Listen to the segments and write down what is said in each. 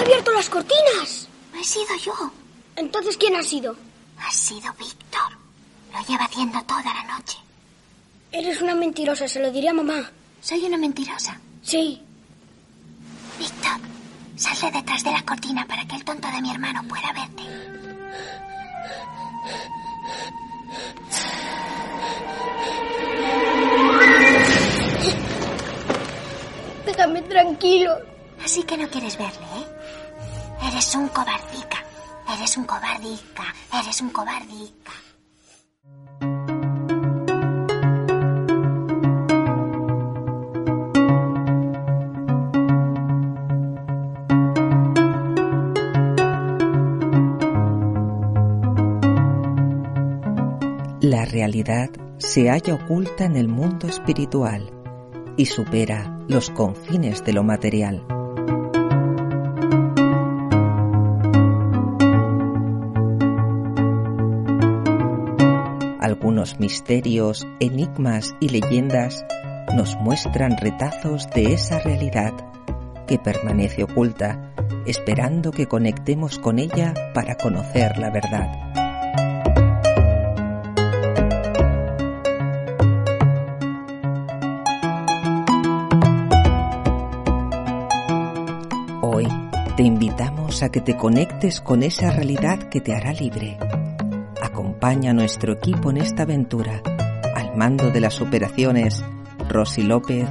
abierto las cortinas! he sido yo. Entonces, ¿quién ha sido? Ha sido Víctor. Lo lleva haciendo toda la noche. Eres una mentirosa, se lo diría a mamá. ¿Soy una mentirosa? Sí. Víctor, sal detrás de la cortina para que el tonto de mi hermano pueda verte. Déjame tranquilo. Así que no quieres verle. Eres un cobardica. Eres un cobardica. Eres un cobardica. La realidad se halla oculta en el mundo espiritual y supera los confines de lo material. Algunos misterios, enigmas y leyendas nos muestran retazos de esa realidad que permanece oculta, esperando que conectemos con ella para conocer la verdad. Te invitamos a que te conectes con esa realidad que te hará libre. Acompaña a nuestro equipo en esta aventura. Al mando de las operaciones, Rosy López,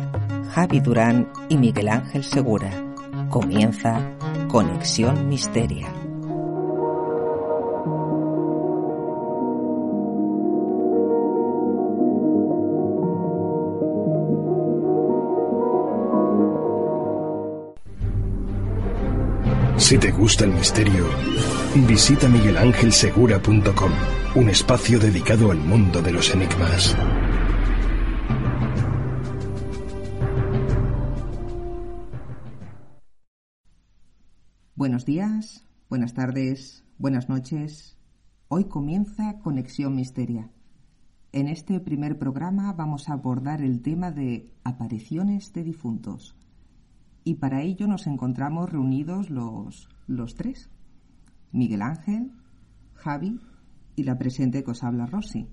Javi Durán y Miguel Ángel Segura. Comienza Conexión Misteria. Si te gusta el misterio, visita miguelangelsegura.com, un espacio dedicado al mundo de los enigmas. Buenos días, buenas tardes, buenas noches. Hoy comienza Conexión Misteria. En este primer programa vamos a abordar el tema de apariciones de difuntos y para ello nos encontramos reunidos los, los tres, Miguel Ángel, Javi y la presente que os habla Rosy.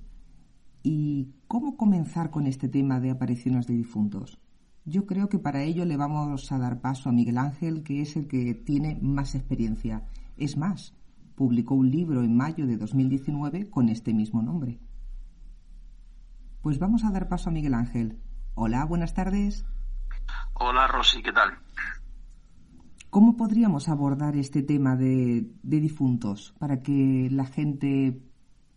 ¿Y cómo comenzar con este tema de apariciones de difuntos? Yo creo que para ello le vamos a dar paso a Miguel Ángel, que es el que tiene más experiencia. Es más, publicó un libro en mayo de 2019 con este mismo nombre. Pues vamos a dar paso a Miguel Ángel. Hola, buenas tardes. Hola Rosy, ¿qué tal? ¿Cómo podríamos abordar este tema de, difuntos para que la gente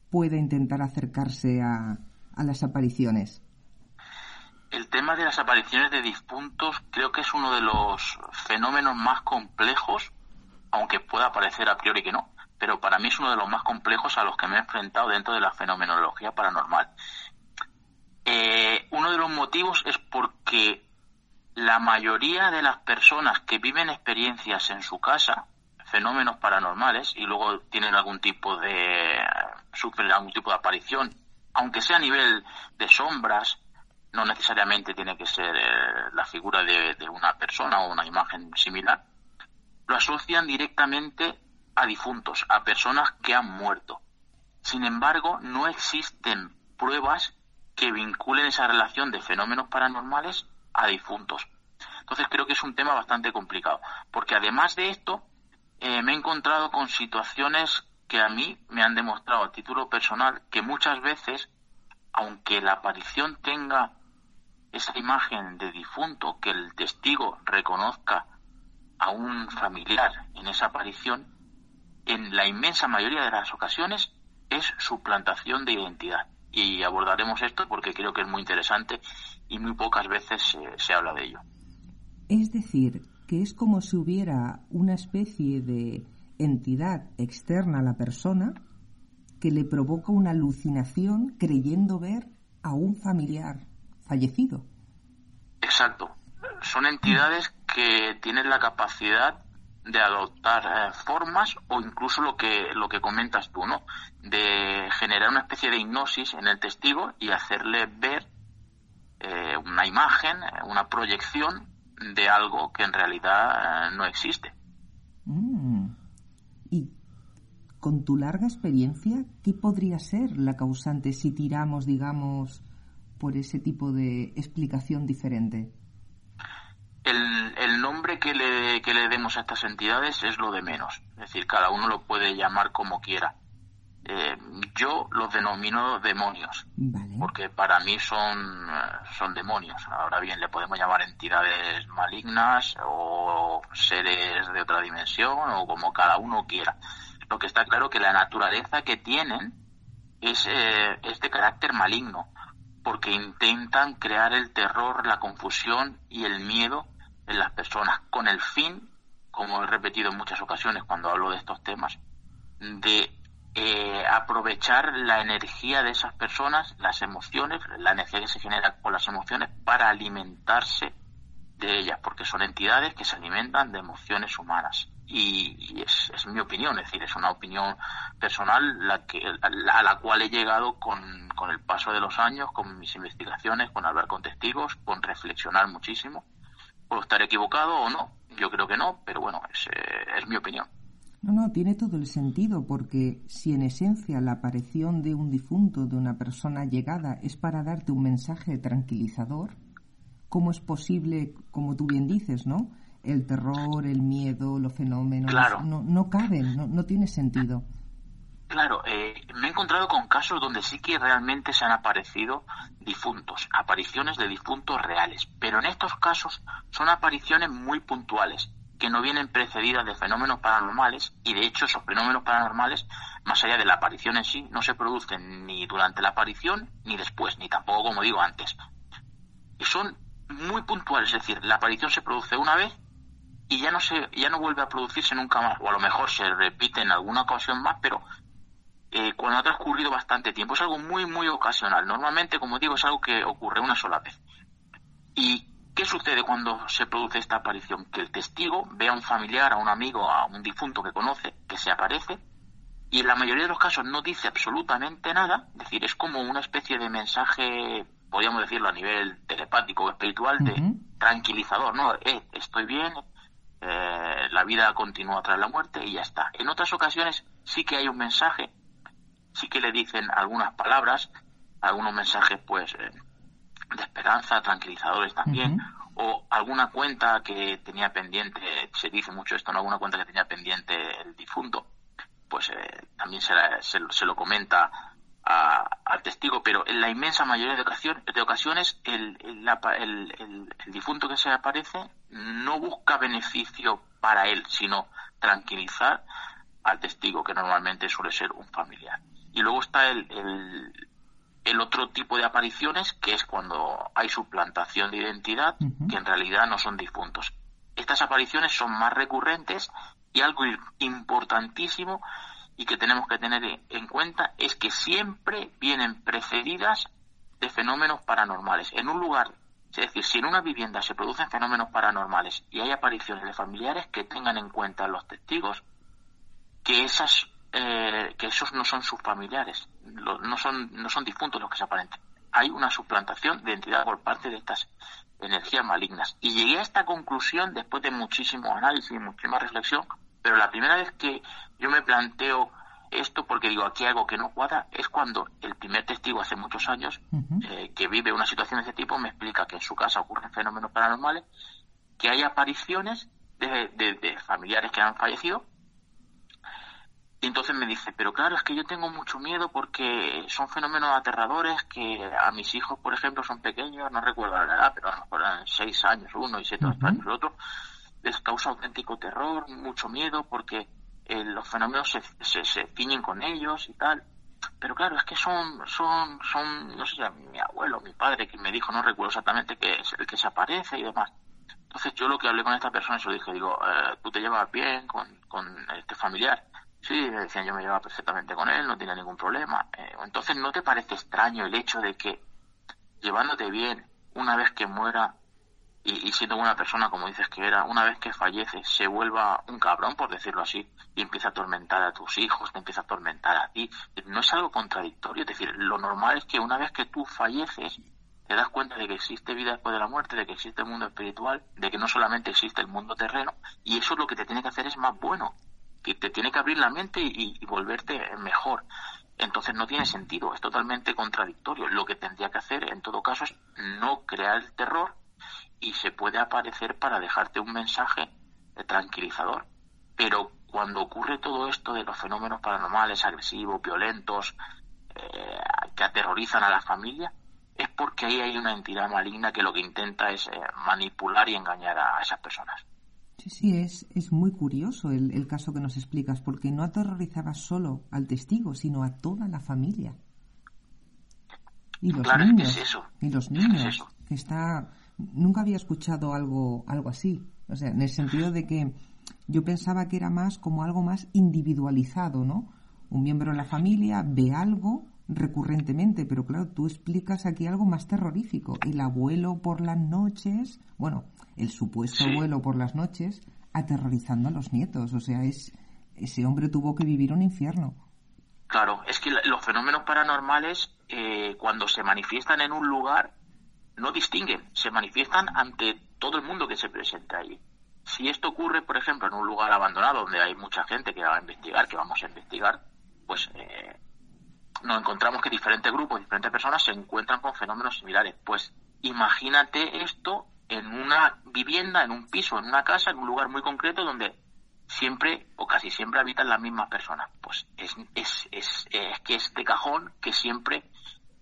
pueda intentar acercarse a, a las apariciones? El tema de las apariciones de difuntos creo que es uno de los fenómenos más complejos, aunque pueda parecer a priori que no, pero para mí es uno de los más complejos a los que me he enfrentado dentro de la fenomenología paranormal. Eh, uno de los motivos es porque la mayoría de las personas que viven experiencias en su casa, fenómenos paranormales, y luego tienen algún tipo de, sufren algún tipo de aparición, aunque sea a nivel de sombras, no necesariamente tiene que ser eh, la figura de, de una persona o una imagen similar, lo asocian directamente a difuntos, a personas que han muerto. Sin embargo, no existen pruebas que vinculen esa relación de fenómenos paranormales a difuntos. Entonces creo que es un tema bastante complicado, porque además de esto, eh, me he encontrado con situaciones que a mí me han demostrado a título personal que muchas veces, aunque la aparición tenga esa imagen de difunto, que el testigo reconozca a un familiar en esa aparición, en la inmensa mayoría de las ocasiones es suplantación de identidad. Y abordaremos esto porque creo que es muy interesante y muy pocas veces se, habla de ello. Es decir, que es como si hubiera una especie de entidad externa a la persona que le provoca una alucinación creyendo ver a un familiar fallecido. Exacto. Son entidades que tienen la capacidad de adoptar eh, formas o incluso lo que lo que comentas tú, ¿no? De generar una especie de hipnosis en el testigo y hacerle ver eh, una imagen, una proyección de algo que en realidad eh, no existe. Mm. ¿Y con tu larga experiencia, qué podría ser la causante si tiramos, digamos, por ese tipo de explicación diferente? El, el nombre que le, que le demos a estas entidades es lo de menos. Es decir, cada uno lo puede llamar como quiera. Eh, yo los denomino demonios, porque para mí son, eh, son demonios. Ahora bien, le podemos llamar entidades malignas o seres de otra dimensión o como cada uno quiera. Lo que está claro que la naturaleza que tienen es, eh, es de carácter maligno, porque intentan crear el terror, la confusión y el miedo en las personas, con el fin, como he repetido en muchas ocasiones cuando hablo de estos temas, de eh, aprovechar la energía de esas personas, las emociones, la energía que se genera con las emociones para alimentarse de ellas, porque son entidades que se alimentan de emociones humanas. Y, es, mi opinión, es decir, es una opinión personal la que, a la cual he llegado con, con el paso de los años, con mis investigaciones, con hablar con testigos, con reflexionar muchísimo. Puedo estar equivocado o no, yo creo que no, pero bueno, es, eh, es mi opinión. No, no, tiene todo el sentido, porque si en esencia la aparición de un difunto, de una persona llegada, es para darte un mensaje tranquilizador, ¿cómo es posible, como tú bien dices, ¿no? El terror, el miedo, los fenómenos, no, no caben, no, no tiene sentido. Claro, eh, me he encontrado con casos donde sí que realmente se han aparecido difuntos, apariciones de difuntos reales, pero en estos casos son apariciones muy puntuales que no vienen precedidas de fenómenos paranormales y de hecho esos fenómenos paranormales, más allá de la aparición en sí, no se producen ni durante la aparición ni después, ni tampoco como digo antes. Y son muy puntuales, es decir, la aparición se produce una vez y ya no se ya no vuelve a producirse nunca más, o a lo mejor se repite en alguna ocasión más, pero eh, cuando ha transcurrido bastante tiempo es algo muy muy ocasional. Normalmente, como digo, es algo que ocurre una sola vez. Y ¿Qué sucede cuando se produce esta aparición? Que el testigo ve a un familiar, a un amigo, a un difunto que conoce, que se aparece, y en la mayoría de los casos no dice absolutamente nada, es decir, es como una especie de mensaje, podríamos decirlo a nivel telepático o espiritual, de tranquilizador, ¿no? Eh, estoy bien, eh, la vida continúa tras la muerte y ya está. En otras ocasiones sí que hay un mensaje, sí que le dicen algunas palabras, algunos mensajes pues eh, de esperanza, tranquilizadores también, o alguna cuenta que tenía pendiente, se dice mucho esto, ¿no? Alguna cuenta que tenía pendiente el difunto, pues eh, también se, se, lo comenta al testigo, pero en la inmensa mayoría de, ocasiones, de ocasiones el, el, el, difunto que se aparece no busca beneficio para él, sino tranquilizar al testigo, que normalmente suele ser un familiar. Y luego está el, el otro tipo de apariciones, que es cuando hay suplantación de identidad, que en realidad no son difuntos. Estas apariciones son más recurrentes y algo importantísimo y que tenemos que tener en cuenta es que siempre vienen precedidas de fenómenos paranormales. En un lugar, es decir, si en una vivienda se producen fenómenos paranormales y hay apariciones de familiares, que tengan en cuenta los testigos que esas eh, que esos no son sus familiares, no, son, no son difuntos los que se aparentan. Hay una suplantación de identidad por parte de estas energías malignas. Y llegué a esta conclusión después de muchísimo análisis y muchísima reflexión, pero la primera vez que yo me planteo esto, porque digo, aquí algo que no cuadra, es cuando el primer testigo hace muchos años, eh, que vive una situación de este tipo, me explica que en su casa ocurren fenómenos paranormales, que hay apariciones de, de familiares que han fallecido y entonces me dice, pero claro, es que yo tengo mucho miedo porque son fenómenos aterradores que a mis hijos, por ejemplo, son pequeños, no recuerdo la edad, pero a lo mejor eran seis años uno y siete años el otro, les causa auténtico terror, mucho miedo porque eh, los fenómenos se, se, se ciñen con ellos y tal. Pero claro, es que son, son, son, no sé, mi abuelo, mi padre, que me dijo, no recuerdo exactamente que es el que se aparece y demás. Entonces yo lo que hablé con esta persona, se lo dije, digo, eh, tú te llevas bien con, con este familiar Sí, decían, yo me llevaba perfectamente con él, no tenía ningún problema. Eh, entonces, ¿no te parece extraño el hecho de que llevándote bien, una vez que muera y, siendo una persona como dices que era, una vez que fallece, se vuelva un cabrón, por decirlo así, y empieza a atormentar a tus hijos, te empieza a atormentar a ti? No es algo contradictorio, es decir, lo normal es que una vez que tú falleces, te das cuenta de que existe vida después de la muerte, de que existe el mundo espiritual, de que no solamente existe el mundo terreno, y eso lo que te tiene que hacer es más bueno que te tiene que abrir la mente y, volverte mejor. Entonces no tiene sentido, es totalmente contradictorio. Lo que tendría que hacer en todo caso es no crear el terror y se puede aparecer para dejarte un mensaje tranquilizador. Pero cuando ocurre todo esto de los fenómenos paranormales, agresivos, violentos, eh, que aterrorizan a la familia, es porque ahí hay una entidad maligna que lo que intenta es eh, manipular y engañar a esas personas. Sí, sí, es, es muy curioso el, el, caso que nos explicas, porque no aterrorizaba solo al testigo, sino a toda la familia. Y los claro, niños. Es que es eso. Y los niños. Es que está. Nunca había escuchado algo, algo así. O sea, en el sentido de que yo pensaba que era más como algo más individualizado, ¿no? Un miembro de la familia ve algo recurrentemente, pero claro, tú explicas aquí algo más terrorífico. El abuelo por las noches, bueno, el supuesto Sí. abuelo por las noches, aterrorizando a los nietos. O sea, es ese hombre tuvo que vivir un infierno. Claro, es que los fenómenos paranormales, eh, cuando se manifiestan en un lugar, no distinguen, se manifiestan ante todo el mundo que se presenta allí. Si esto ocurre, por ejemplo, en un lugar abandonado donde hay mucha gente que va a investigar, que vamos a investigar, pues eh, nos encontramos que diferentes grupos, diferentes personas se encuentran con fenómenos similares. Pues imagínate esto en una vivienda, en un piso, en una casa, en un lugar muy concreto donde siempre o casi siempre habitan las mismas personas. Pues es, es, es, es que es de cajón que siempre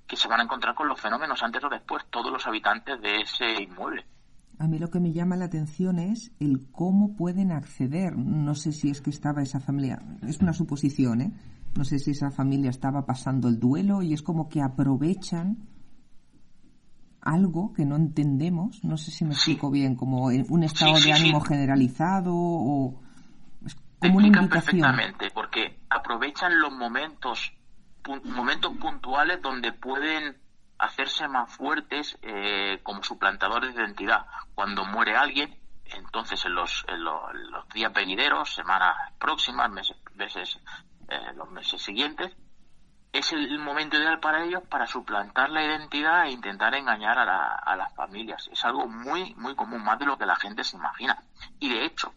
que se van a encontrar con los fenómenos antes o después todos los habitantes de ese inmueble. A mí lo que me llama la atención es el cómo pueden acceder. No sé si es que estaba esa familia, es una suposición, ¿eh? No sé si esa familia estaba pasando el duelo y es como que aprovechan algo que no entendemos. No sé si me Sí. explico bien, como un estado Sí, sí, de ánimo generalizado o es Te como una explicas invitación. perfectamente, porque aprovechan los momentos, momentos puntuales donde pueden hacerse más fuertes eh, como suplantadores de identidad. Cuando muere alguien, entonces en los, en los, en los días venideros, semanas próximas, meses, meses, eh, los meses siguientes, es el momento ideal para ellos para suplantar la identidad e intentar engañar a, la- a las familias. Es algo muy, muy común, más de lo que la gente se imagina. Y de hecho,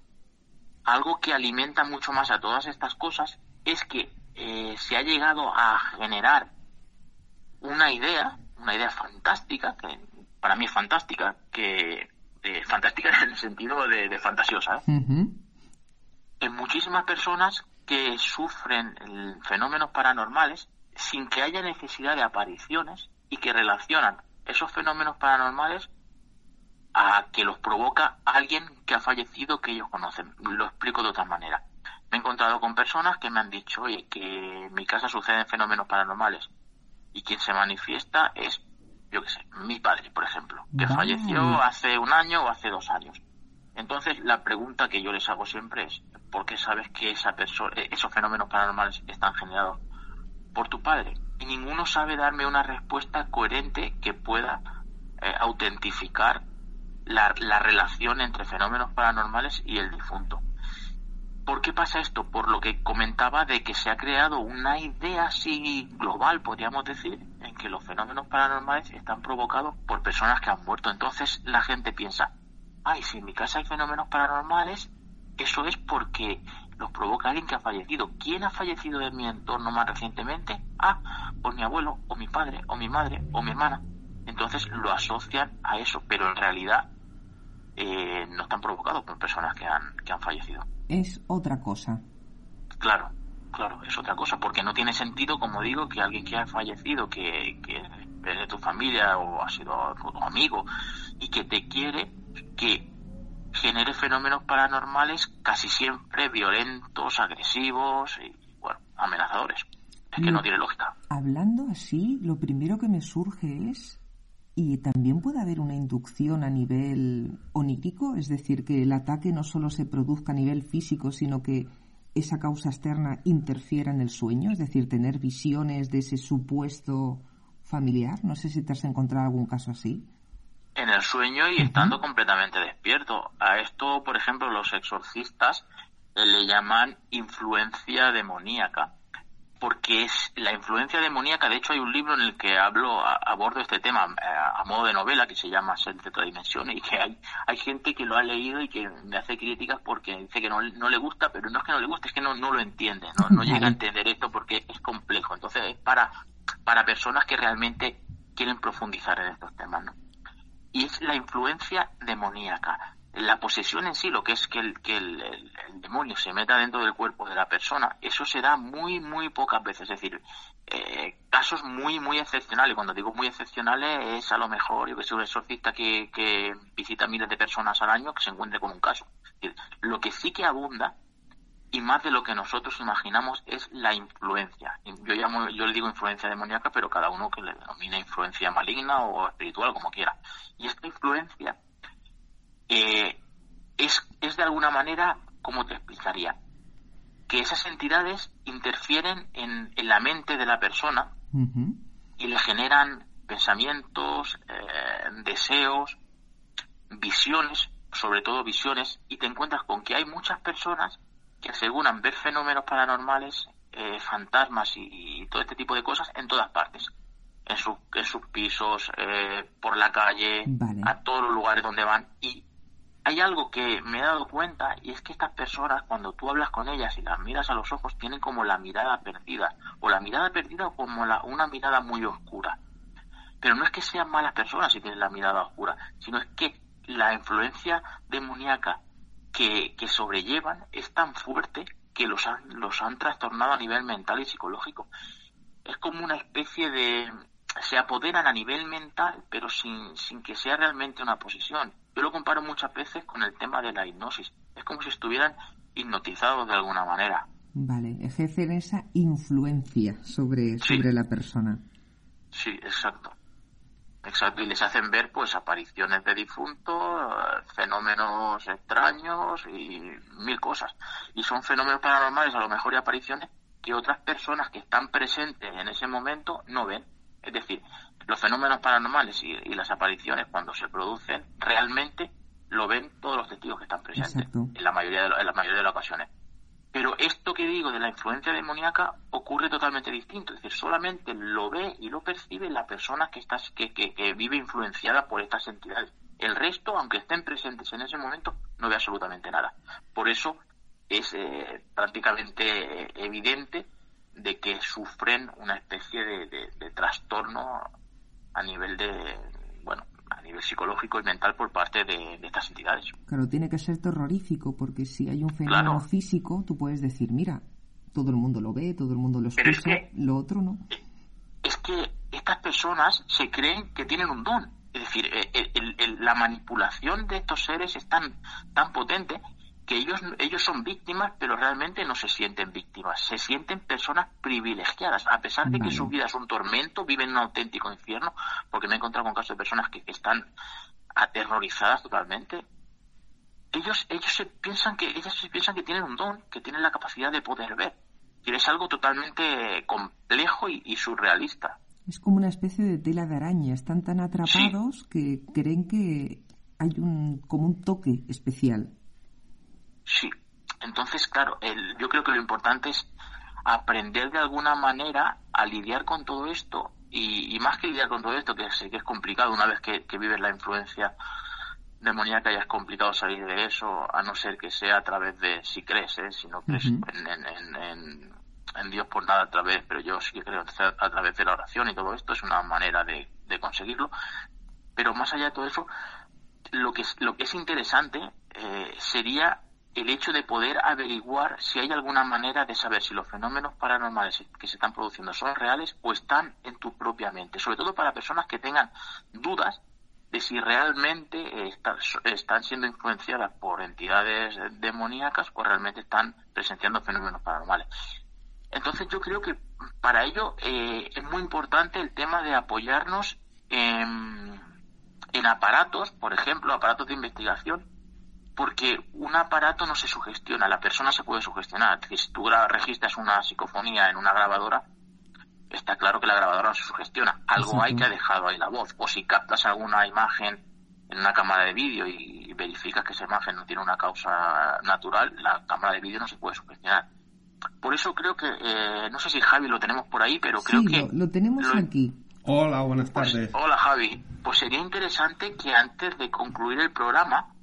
algo que alimenta mucho más a todas estas cosas es que eh, se ha llegado a generar una idea, una idea fantástica, que para mí es fantástica, que eh, fantástica en el sentido de, de fantasiosa, ¿eh? En muchísimas personas que sufren el- fenómenos paranormales sin que haya necesidad de apariciones y que relacionan esos fenómenos paranormales a que los provoca alguien que ha fallecido que ellos conocen. Lo explico de otra manera. Me he encontrado con personas que me han dicho, oye, que en mi casa suceden fenómenos paranormales y quien se manifiesta es, yo qué sé, mi padre, por ejemplo, que falleció hace un año o hace dos años. Entonces, la pregunta que yo les hago siempre es, ¿por qué sabes que esa persona, esos fenómenos paranormales están generados por tu padre? Y ninguno sabe darme una respuesta coherente que pueda eh, autentificar la, la relación entre fenómenos paranormales y el difunto. ¿Por qué pasa esto? Por lo que comentaba de que se ha creado una idea así global, podríamos decir, en que los fenómenos paranormales están provocados por personas que han muerto. Entonces la gente piensa, ay, si en mi casa hay fenómenos paranormales, eso es porque los provoca alguien que ha fallecido. ¿Quién ha fallecido de mi entorno más recientemente? Ah, pues mi abuelo, o mi padre, o mi madre, o mi hermana. Entonces lo asocian a eso, pero en realidad eh, no están provocados por personas que han, que han fallecido. Es otra cosa. Claro, claro, es otra cosa, porque no tiene sentido, como digo, que alguien que ha fallecido, que, que es de tu familia o ha sido tu amigo y que te quiere, que genere fenómenos paranormales casi siempre violentos, agresivos y, bueno, amenazadores. Es que Mm. no tiene lógica. Hablando así, lo primero que me surge es, ¿y también puede haber una inducción a nivel onírico? Es decir, que el ataque no solo se produzca a nivel físico, sino que esa causa externa interfiera en el sueño, es decir, tener visiones de ese supuesto familiar. No sé si te has encontrado algún caso así. En el sueño y estando completamente despierto. A esto, por ejemplo, los exorcistas le llaman influencia demoníaca. porque es la influencia demoníaca. De hecho, hay un libro en el que hablo, abordo este tema eh, a, modo de novela que se llama Ser de otra dimensión y que hay, hay gente que lo ha leído y que me hace críticas porque dice que no, no le gusta, pero no es que no le guste, es que no, no lo entiende, no, no llega a entender esto porque es complejo. Entonces, es para, para personas que realmente quieren profundizar en estos temas. ¿no? Y es la influencia demoníaca la posesión en sí, lo que es que, el, que el, demonio se meta dentro del cuerpo de la persona, eso se da muy, muy pocas veces. Es decir, eh, casos muy, muy excepcionales. Cuando digo muy excepcionales, es a lo mejor, yo que soy un exorcista que, que visita miles de personas al año que se encuentre con un caso. lo que sí que abunda, y más de lo que nosotros imaginamos, es la influencia. Yo, llamo, yo le digo influencia demoníaca, pero cada uno que le denomina influencia maligna o espiritual, como quiera. Y esta influencia eh, es, es de alguna manera, ¿cómo te explicaría? Que esas entidades interfieren en, en la mente de la persona y le generan pensamientos, eh, deseos, visiones, sobre todo visiones, y te encuentras con que hay muchas personas que aseguran ver fenómenos paranormales, eh, fantasmas y, todo este tipo de cosas en todas partes. En, en sus pisos, por la calle, a todos los lugares donde van. Y hay algo que me he dado cuenta y es que estas personas cuando tú hablas con ellas y las miras a los ojos tienen como la mirada perdida o la mirada perdida o como la, una mirada muy oscura. Pero no es que sean malas personas si tienen la mirada oscura, sino es que la influencia demoníaca que, que sobrellevan es tan fuerte que los han, los han trastornado a nivel mental y psicológico. Es como una especie de... se apoderan a nivel mental, pero sin, sin que sea realmente una posición yo lo comparo muchas veces con el tema de la hipnosis. Es como si estuvieran hipnotizados de alguna manera. Vale, ejercen esa influencia sobre, sobre la persona. Sí, exacto. Exacto, y les hacen ver pues apariciones de difuntos, fenómenos extraños y mil cosas. Y son fenómenos paranormales, a lo mejor y apariciones que otras personas que están presentes en ese momento no ven. Es decir, los fenómenos paranormales y, las apariciones cuando se producen realmente lo ven todos los testigos que están presentes en la mayoría de en la mayoría de las ocasiones pero esto que digo de la influencia demoníaca ocurre totalmente distinto. Es decir solamente lo ve y lo percibe la persona que está que, que, vive influenciada por estas entidades. El resto aunque estén presentes en ese momento no ve absolutamente nada. Por eso es eh, prácticamente evidente de que sufren una especie de trastorno a nivel de, a nivel psicológico y mental por parte de, estas entidades. Claro, tiene que ser terrorífico porque si hay un fenómeno físico, tú puedes decir, mira, todo el mundo lo ve, todo el mundo lo escucha, lo otro no. Es que estas personas se creen que tienen un don. Es decir, eh, la manipulación de estos seres es tan, tan potente que ellos, ellos son víctimas, pero realmente no se sienten víctimas, se sienten personas privilegiadas, a pesar de que su vida es un tormento, viven un auténtico infierno, porque me he encontrado con casos de personas que, están aterrorizadas totalmente. Ellos, ellos se piensan que, ellas se piensan que tienen un don, que tienen la capacidad de poder ver. Y es algo totalmente complejo y, surrealista. Es como una especie de tela de araña. Están tan atrapados que creen que hay un, como un toque especial. Sí. Entonces, claro, el, yo creo que lo importante es aprender de alguna manera a lidiar con todo esto y, más que lidiar con todo esto, que sé que es complicado una vez que, vives la influencia demoníaca ya es complicado salir de eso, a no ser que sea a través de, si crees, ¿eh? si no crees en, en, Dios por nada a través, pero yo sí que creo a través de la oración y todo esto es una manera de, de conseguirlo. Pero más allá de todo eso, lo que es, lo que es interesante eh, sería el hecho de poder averiguar si hay alguna manera de saber si los fenómenos paranormales que se están produciendo son reales o están en tu propia mente, sobre todo para personas que tengan dudas de si realmente están siendo influenciadas por entidades demoníacas o realmente están presenciando fenómenos paranormales. Entonces yo creo que para ello eh, es muy importante el tema de apoyarnos en aparatos, por ejemplo, aparatos de investigación porque un aparato no se sugestiona, la persona se puede sugestionar. Si tú registras una psicofonía en una grabadora, está claro que la grabadora no se sugestiona. Algo hay que ha dejado ahí la voz. O si captas alguna imagen en una cámara de vídeo y verificas que esa imagen no tiene una causa natural, la cámara de vídeo no se puede sugestionar. por eso creo que, eh, no sé si Javi lo tenemos por ahí, pero creo sí, que... lo, lo tenemos lo- aquí. Hola, buenas pues, tardes. hola Javi, pues sería interesante que antes de concluir el programa.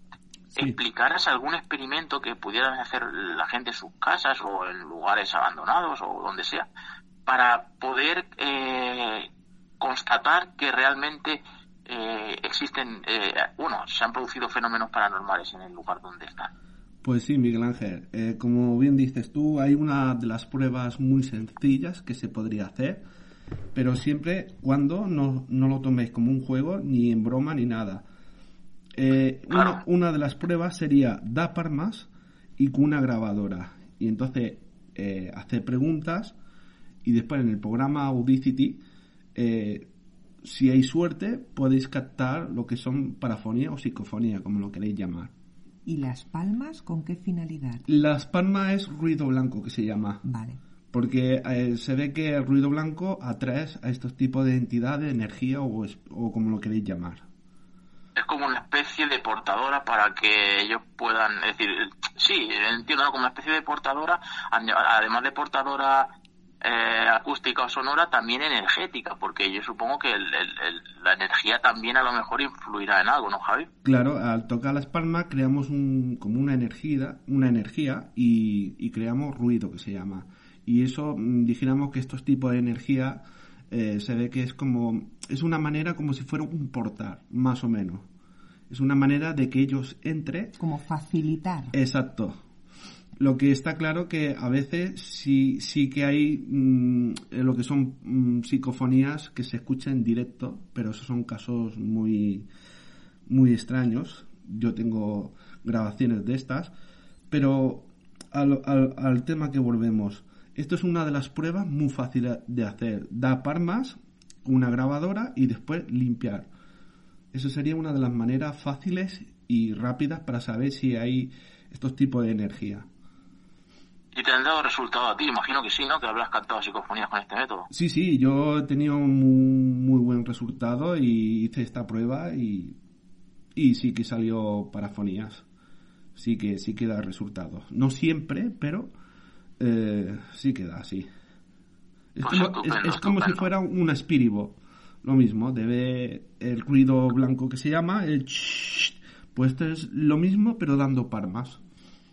Explicaras algún experimento que pudieran hacer la gente en sus casas o en lugares abandonados o donde sea, para poder eh, constatar que realmente eh, existen, eh, bueno, se han producido fenómenos paranormales en el lugar donde están. Pues sí, Miguel Ángel. Eh, como bien dices tú, hay una de las pruebas muy sencillas que se podría hacer, pero siempre cuando no, no lo toméis como un juego, ni en broma, ni nada. Eh, una, Claro. una de las pruebas sería dar palmas y con una grabadora. Y entonces eh, hacer preguntas y después en el programa Audacity, eh, si hay suerte, podéis captar lo que son parafonía o psicofonía, como lo queréis llamar. ¿Y las palmas con qué finalidad? Las palmas es ruido blanco que se llama, Vale. porque eh, se ve que el ruido blanco atrae a estos tipos de entidades, energía o como lo queréis llamar. Como una especie de portadora para que ellos puedan, decir, sí, entiendo, como una especie de portadora, además de portadora eh, acústica o sonora, también energética, porque yo supongo que el- el- el- la energía también a lo mejor influirá en algo, ¿no, Javi? Claro, al tocar las palmas creamos un, como una energía, una energía y, y creamos ruido que se llama. Y eso, mm, dijéramos que estos tipos de energía eh, se ve que es como, es una manera como si fuera un portal, más o menos. Es una manera de que ellos entre Como facilitar. Exacto. Lo que está claro que a veces sí, sí que hay mm, lo que son mm, psicofonías que se escuchan en directo, pero esos son casos muy, muy extraños. Yo tengo grabaciones de estas, pero al, al, al tema que volvemos. Esto es una de las pruebas muy fáciles de hacer. Da palmas, una grabadora y después limpiar. Eso sería una de las maneras fáciles y rápidas para saber si hay estos tipos de energía. Y te han dado resultado a ti, imagino que sí, ¿no? Que habrás captado psicofonías con este método. Sí, sí, yo he tenido un muy, buen resultado y hice esta prueba y, y sí que salió parafonías. Sí que sí que da resultados. No siempre, pero eh, sí que da, sí. Es Pues como, es, es como si fuera una espiribo. Lo mismo, debe el ruido blanco que se llama, el ch, pues esto es lo mismo pero dando palmas.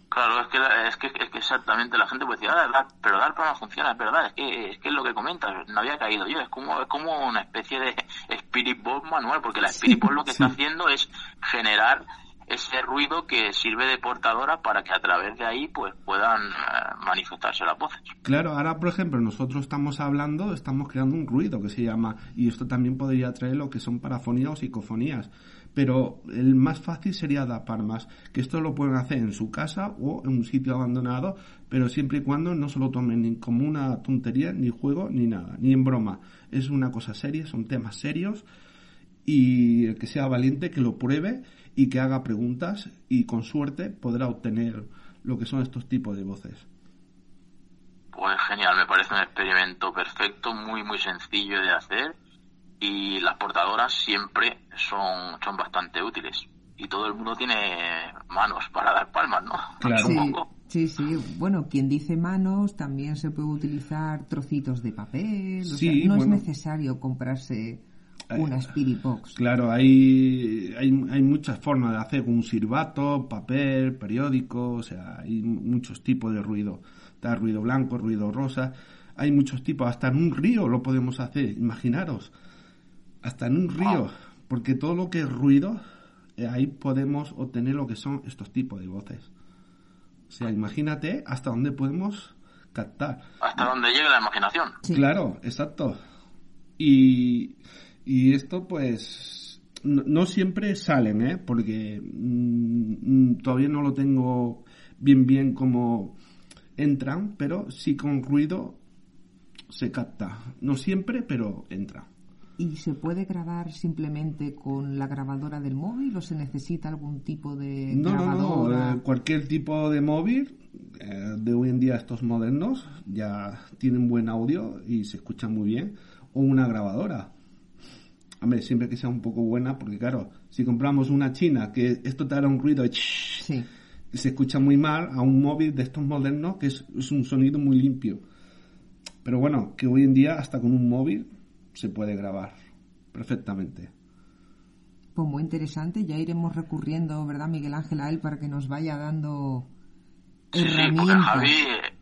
Claro, es que, es que, es que exactamente la gente puede decir, ah, dar- pero dar palmas funciona, es verdad, es que, es que es lo que comentas, no había caído yo, es como, es como una especie de Spirit Box manual, porque la Spirit Box lo que está haciendo es generar ese ruido que sirve de portadora para que a través de ahí pues puedan eh, manifestarse las voces. Claro, ahora por ejemplo nosotros estamos hablando, estamos creando un ruido que se llama, y esto también podría traer lo que son parafonías o psicofonías, pero el más fácil sería dar palmas, que esto lo pueden hacer en su casa o en un sitio abandonado, pero siempre y cuando no se lo tomen ni como una tontería, ni juego, ni nada, ni en broma. Es una cosa seria, son temas serios, y el que sea valiente que lo pruebe y que haga preguntas y con suerte podrá obtener lo que son estos tipos de voces. Pues genial, me parece un experimento perfecto, muy muy sencillo de hacer y las portadoras siempre son, son bastante útiles. Y todo el mundo tiene manos para dar palmas, ¿no? Claro. Sí, sí, sí. Bueno, quien dice manos también se puede utilizar trocitos de papel. o Sí, sea, no bueno. es necesario comprarse una Spirit Box. Claro, hay, hay, hay muchas formas de hacer un silbato, papel, periódico, o sea, hay muchos tipos de ruido. Está ruido blanco, ruido rosa, hay muchos tipos, hasta en un río lo podemos hacer, imaginaros, hasta en un río, porque todo lo que es ruido, eh, ahí podemos obtener lo que son estos tipos de voces. O sea, imagínate hasta dónde podemos captar. Hasta donde llegue la imaginación. Sí. Claro, exacto. Y, y esto pues no, no siempre salen, ¿eh? Porque mm, mm, todavía no lo tengo bien bien como entran, pero sí con ruido se capta. No siempre, pero entra. ¿Y se puede grabar simplemente con la grabadora del móvil o se necesita algún tipo de No, no, grabadora? no. eh, cualquier tipo de móvil eh, de hoy en día, estos modernos, ya tienen buen audio y se escuchan muy bien. O una grabadora. Hombre, siempre que sea un poco buena, porque claro, si compramos una china que esto te hará un ruido, de ch- Sí. se escucha muy mal a un móvil de estos modernos que es, es un sonido muy limpio. Pero bueno, que hoy en día hasta con un móvil se puede grabar perfectamente. Pues muy interesante, ya iremos recurriendo, ¿verdad, Miguel Ángel, a él para que nos vaya dando Sí, sí, porque herramientas. Javi,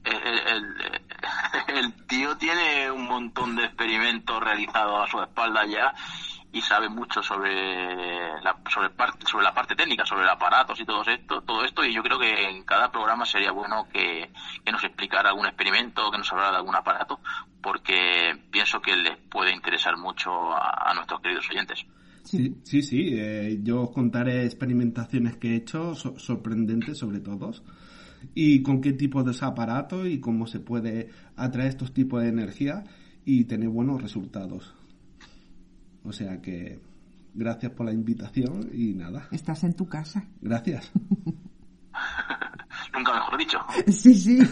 el, el- el tío tiene un montón de experimentos realizados a su espalda ya y sabe mucho sobre la, sobre, parte, sobre la parte técnica, sobre los aparatos y todo esto, todo esto y yo creo que en cada programa sería bueno que, que nos explicara algún experimento, que nos hablara de algún aparato, porque pienso que les puede interesar mucho a, nuestros queridos oyentes. Sí, sí, sí. eh, yo os contaré experimentaciones que he hecho, so- sorprendentes sobre todos, y con qué tipo de aparato y cómo se puede atraer estos tipos de energía y tener buenos resultados. O sea que gracias por la invitación y nada, Estás en tu casa. gracias. Nunca mejor dicho. Sí, sí.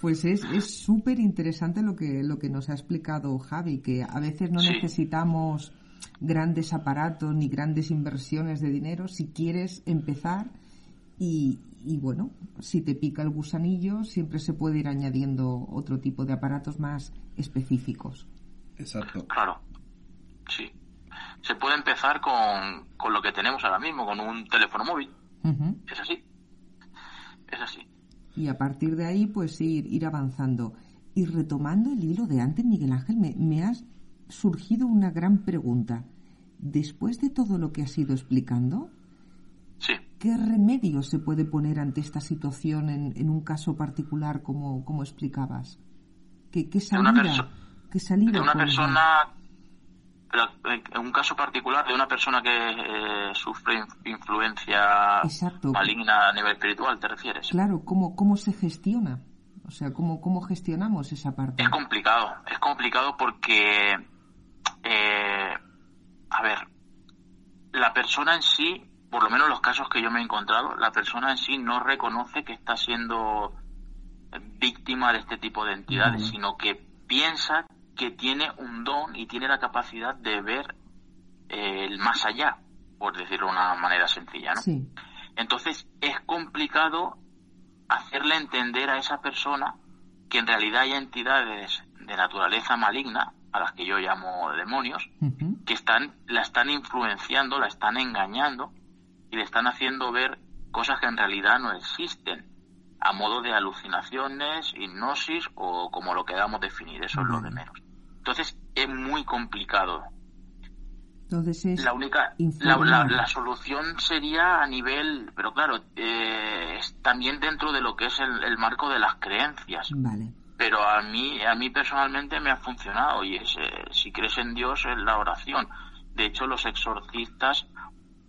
Pues es es súper interesante lo que, lo que nos ha explicado Javi, que a veces no Sí. necesitamos grandes aparatos ni grandes inversiones de dinero si quieres empezar y, y bueno, si te pica el gusanillo siempre se puede ir añadiendo otro tipo de aparatos más específicos. Exacto. Claro, sí. Se puede empezar con, con lo que tenemos ahora mismo, con un teléfono móvil. Es así. Es así. Y a partir de ahí, pues ir, ir avanzando. Y retomando el hilo de antes, Miguel Ángel, me, me ha surgido una gran pregunta. Después de todo lo que has ido explicando, Sí. ¿qué remedio se puede poner ante esta situación en, en un caso particular como, como explicabas? ¿Qué, qué una salida? Perso- ¿Qué salida De una persona, pero en un caso particular, de una persona que eh, sufre in- influencia Exacto. maligna a nivel espiritual, ¿te refieres? Claro, ¿cómo, cómo se gestiona? O sea, ¿cómo, cómo gestionamos esa parte? Es complicado, es complicado porque, eh, a ver, la persona en sí, por lo menos los casos que yo me he encontrado, la persona en sí no reconoce que está siendo víctima de este tipo de entidades, sino que piensa que tiene un don y tiene la capacidad de ver eh, el más allá, por decirlo de una manera sencilla, ¿no? Sí, Entonces es complicado hacerle entender a esa persona que en realidad hay entidades de naturaleza maligna, a las que yo llamo demonios, que están, la están influenciando, la están engañando y le están haciendo ver cosas que en realidad no existen, a modo de alucinaciones, hipnosis o como lo queramos definir, eso es lo de menos. Entonces es muy complicado. Entonces es la única la, informar. la- la solución sería a nivel pero claro eh, también dentro de lo que es el, el marco de las creencias. Vale, pero a mí a mí personalmente me ha funcionado y es eh, si crees en Dios es la oración. De hecho los exorcistas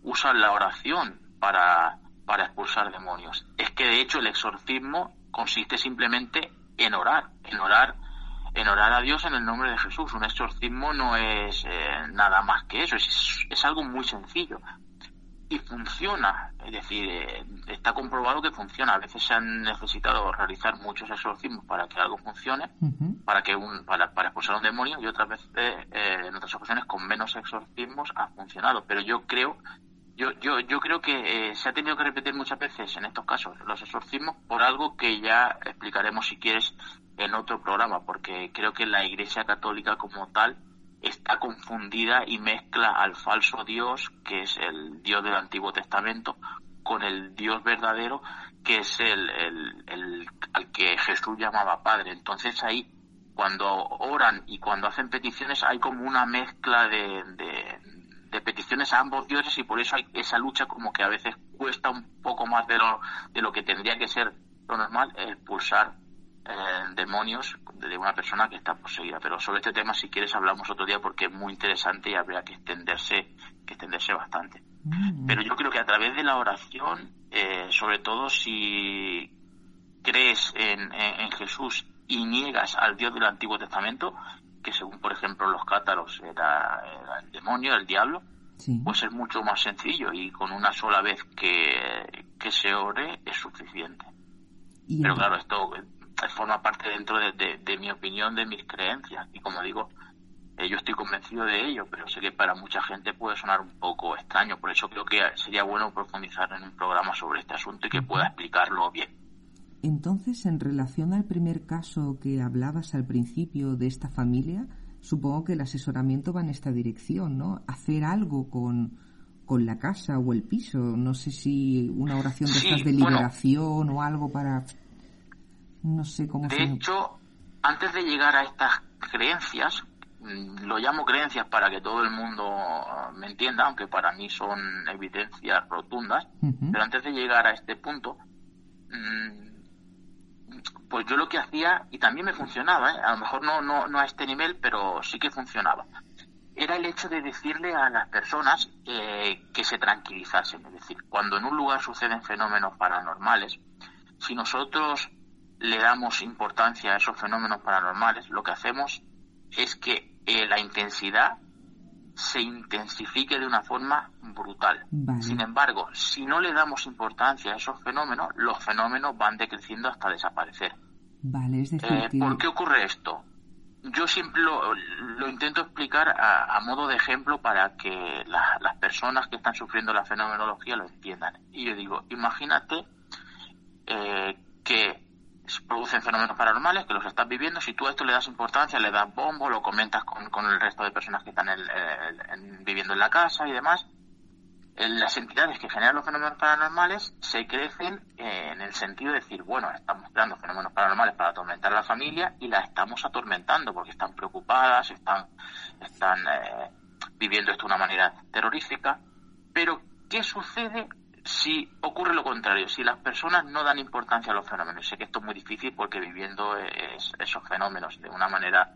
usan la oración para para expulsar demonios. Es que de hecho el exorcismo consiste simplemente en orar en orar en orar a Dios en el nombre de Jesús. Un exorcismo no es eh, nada más que eso, es, es algo muy sencillo. Y funciona, es decir, eh, está comprobado que funciona. A veces se han necesitado realizar muchos exorcismos para que algo funcione, para que un, para, para expulsar un demonio, y otras veces, eh, en otras ocasiones, con menos exorcismos ha funcionado. Pero yo creo yo, yo, yo creo que eh, se ha tenido que repetir muchas veces en estos casos los exorcismos por algo que ya explicaremos si quieres en otro programa, porque creo que la Iglesia Católica como tal está confundida y mezcla al falso Dios, que es el Dios del Antiguo Testamento, con el Dios verdadero, que es el, el, el al que Jesús llamaba Padre. Entonces ahí, cuando oran y cuando hacen peticiones, hay como una mezcla de, de, peticiones a ambos dioses y por eso hay esa lucha como que a veces cuesta un poco más de lo, de lo que tendría que ser lo normal, expulsar eh, demonios de una persona que está poseída. Pero sobre este tema, si quieres, hablamos otro día porque es muy interesante y habría que extenderse, que extenderse bastante. mm, Pero yo creo que a través de la oración, eh, sobre todo si crees en, en- en Jesús y niegas al Dios del Antiguo Testamento, que según por ejemplo los cátaros era, era el demonio, el diablo, sí. pues es mucho más sencillo y con una sola vez que, que se ore es suficiente. Y Pero claro, esto forma parte dentro de, de- de mi opinión, de mis creencias. Y como digo, Eh, yo estoy convencido de ello, pero sé que para mucha gente puede sonar un poco extraño. Por eso creo que sería bueno profundizar en un programa sobre este asunto y que pueda explicarlo bien. Entonces, en relación al primer caso que hablabas al principio de esta familia, supongo que el asesoramiento va en esta dirección, ¿no? Hacer algo con, con la casa o el piso. No sé si una oración de estas de liberación o algo para. No sé cómo De hecho, antes de llegar a estas creencias, mm, lo llamo creencias para que todo el mundo ah, me entienda, aunque para mí son evidencias rotundas, pero antes de llegar a este punto, mm, pues yo lo que hacía, y también me funcionaba, ¿eh? a lo mejor no, no, no a este nivel, pero sí que funcionaba, era el hecho de decirle a las personas eh, que se tranquilizasen. Es decir, cuando en un lugar suceden fenómenos paranormales, si nosotros le damos importancia a esos fenómenos paranormales, lo que hacemos es que eh, la intensidad se intensifique de una forma brutal. Sin embargo, si no le damos importancia a esos fenómenos, los fenómenos van decreciendo hasta desaparecer. Vale, es decir, eh, ¿Por qué ocurre esto? Yo siempre lo, intento explicar a, modo de ejemplo para que las personas que están sufriendo la fenomenología lo entiendan. Y yo digo, imagínate eh, que producen fenómenos paranormales que los estás viviendo, si tú a esto le das importancia, le das bombo, lo comentas con, con el resto de personas que están viviendo en la casa y demás, las entidades que generan los fenómenos paranormales se crecen en el sentido de decir, bueno, estamos creando fenómenos paranormales para atormentar a la familia y la estamos atormentando porque están preocupadas, están, están eh, viviendo esto de una manera terrorífica. Pero, ¿qué sucede si ocurre lo contrario, si las personas no dan importancia a los fenómenos, sé que esto es muy difícil porque viviendo esos fenómenos de una manera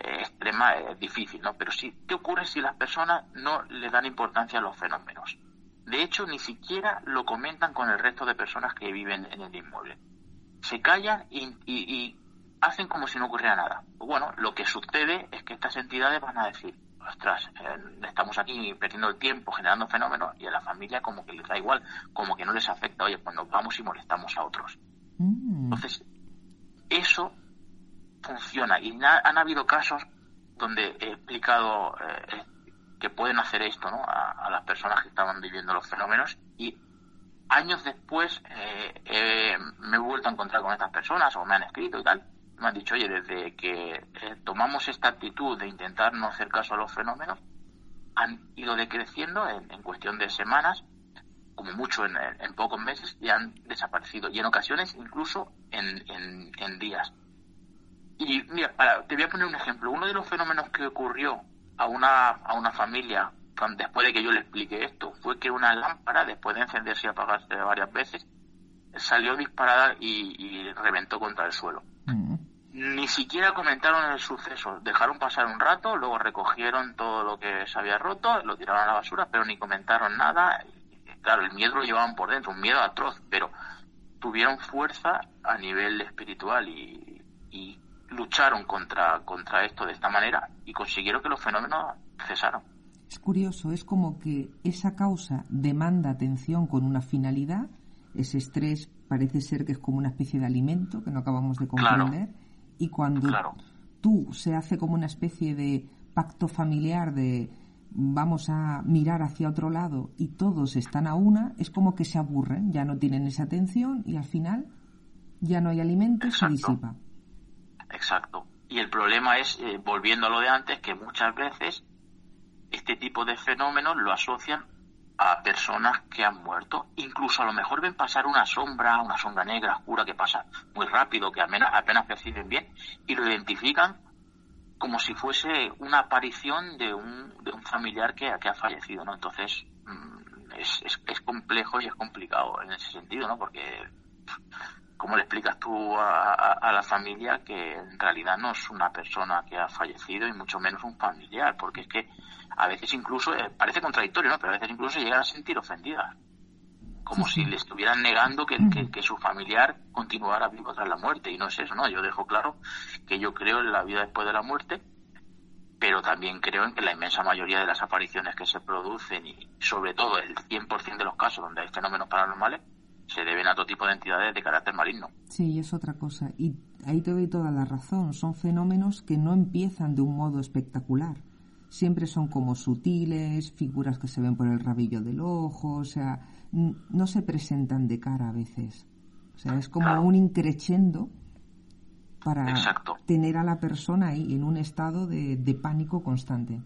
eh, extrema es difícil, ¿no? Pero sí, ¿qué ocurre si las personas no le dan importancia a los fenómenos? De hecho, ni siquiera lo comentan con el resto de personas que viven en el inmueble. Se callan y hacen como si no ocurriera nada. Bueno, lo que sucede es que estas entidades van a decir, ostras, eh, estamos aquí perdiendo el tiempo generando fenómenos y a la familia como que les da igual, como que no les afecta, oye, cuando vamos y molestamos a otros. Mm. Entonces, eso funciona y han habido casos donde he explicado eh, que pueden hacer esto ¿no? a, las personas que estaban viviendo los fenómenos y años después eh, me he vuelto a encontrar con estas personas o me han escrito y tal me han dicho, oye, desde que eh, tomamos esta actitud de intentar no hacer caso a los fenómenos, han ido decreciendo en, cuestión de semanas, como mucho en, pocos meses, y han desaparecido. Y en ocasiones incluso en, días. Y mira, te voy a poner un ejemplo. Uno de los fenómenos que ocurrió a una, a una familia después de que yo le expliqué esto fue que una lámpara, después de encenderse y apagarse varias veces, salió disparada y, reventó contra el suelo. Ni siquiera comentaron el suceso, dejaron pasar un rato, luego recogieron todo lo que se había roto, lo tiraron a la basura, pero ni comentaron nada. Claro, el miedo lo llevaban por dentro, un miedo atroz, pero tuvieron fuerza a nivel espiritual y, lucharon contra, contra esto de esta manera y consiguieron que los fenómenos cesaron. Es curioso, es como que esa causa demanda atención con una finalidad ese estrés parece ser que es como una especie de alimento que no acabamos de comprender. Y cuando tú se hace como una especie de pacto familiar de vamos a mirar hacia otro lado y todos están a una, es como que se aburren, ya no tienen esa atención y al final ya no hay alimento y se disipa. Exacto. Y el problema es, eh, volviendo a lo de antes, que muchas veces este tipo de fenómenos lo asocian a personas que han muerto. Incluso a lo mejor ven pasar una sombra, una sombra negra, oscura, que pasa muy rápido, que apenas, apenas perciben bien, y lo identifican como si fuese una aparición de un, de un familiar que, que ha fallecido, ¿no? Entonces, mm, es, es, complejo y es complicado en ese sentido, ¿no? Porque, ¿cómo le explicas tú a, a, la familia que en realidad no es una persona que ha fallecido y mucho menos un familiar? Porque es que a veces incluso, eh, parece contradictorio, ¿no? Pero a veces incluso llegan a sentir ofendidas. Como si le estuvieran negando que, que, su familiar continuara vivo tras la muerte. Y no es eso, ¿no? Yo dejo claro que yo creo en la vida después de la muerte, pero también creo en que la inmensa mayoría de las apariciones que se producen, y sobre todo el 100% de los casos donde hay fenómenos paranormales, se deben a otro tipo de entidades de carácter maligno. Sí, es otra cosa. Y ahí te doy toda la razón. Son fenómenos que no empiezan de un modo espectacular. Siempre son como sutiles, figuras que se ven por el rabillo del ojo, o sea, no se presentan de cara a veces. O sea, es como un increchendo para tener a la persona ahí en un estado de, de pánico constante.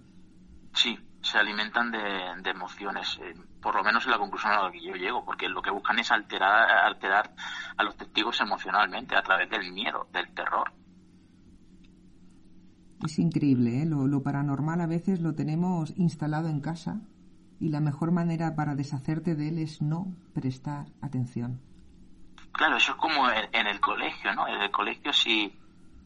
Sí, se alimentan de, emociones, eh, por lo menos en la conclusión a la que yo llego, porque lo que buscan es alterar, alterar a los testigos emocionalmente a través del miedo, del terror. Es increíble, ¿eh? lo, lo paranormal a veces lo tenemos instalado en casa y la mejor manera para deshacerte de él es no prestar atención. Claro, eso es como en, el colegio, ¿no? En el colegio si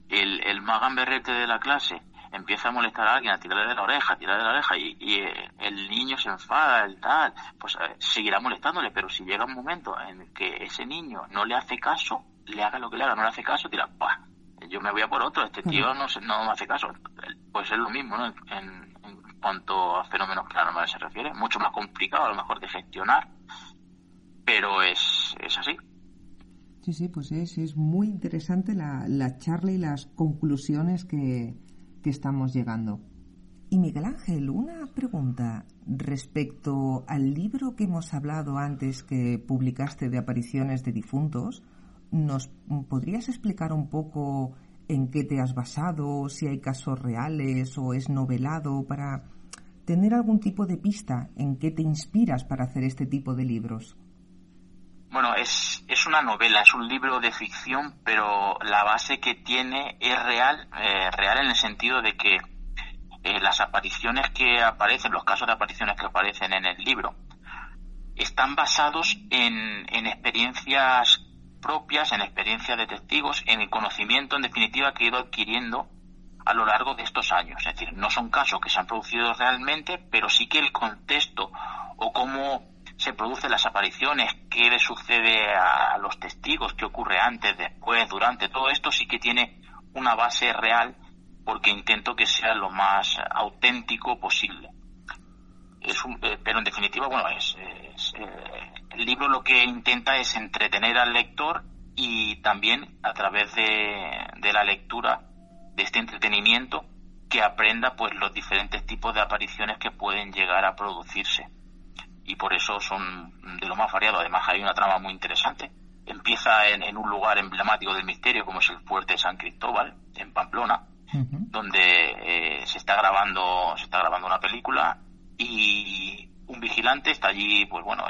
el, el magamberrete de la clase empieza a molestar a alguien, a tirarle de la oreja, a tirarle de la oreja y, eh, el niño se enfada, el tal, pues eh, seguirá molestándole, pero si llega un momento en que ese niño no le hace caso, le haga lo que le haga, no le hace caso, dirá, bah, yo me voy a por otro, este tío no, no me hace caso. Pues es lo mismo, ¿no? En, cuanto a fenómenos paranormales se refiere, mucho más complicado a lo mejor de gestionar, pero es, es así. Sí, sí, pues es, es muy interesante la, la charla y las conclusiones que, que estamos llegando. Y Miguel Ángel, una pregunta respecto al libro que hemos hablado antes que publicaste de apariciones de difuntos. ¿Nos podrías explicar un poco en qué te has basado, si hay casos reales o es novelado, para tener algún tipo de pista en qué te inspiras para hacer este tipo de libros? Bueno, es, es una novela, es un libro de ficción, pero la base que tiene es real, eh, real en el sentido de que eh, las apariciones que aparecen, los casos de apariciones que aparecen en el libro, están basados en, en experiencias propias, en experiencias de testigos, en el conocimiento, en definitiva, que he ido adquiriendo a lo largo de estos años. Es decir, no son casos que se han producido realmente, pero sí que el contexto o cómo se producen las apariciones, qué le sucede a los testigos, qué ocurre antes, después, durante, todo esto sí que tiene una base real porque intento que sea lo más auténtico posible. Es eh, pero en definitiva, bueno, es, eh, el libro lo que intenta es entretener al lector y también a través de, de la lectura de este entretenimiento que aprenda pues los diferentes tipos de apariciones que pueden llegar a producirse y por eso son de lo más variado. Además hay una trama muy interesante. Empieza en, un lugar emblemático del misterio como es el fuerte de San Cristóbal en Pamplona, donde eh, se está grabando se está grabando una película y un vigilante está allí, pues bueno,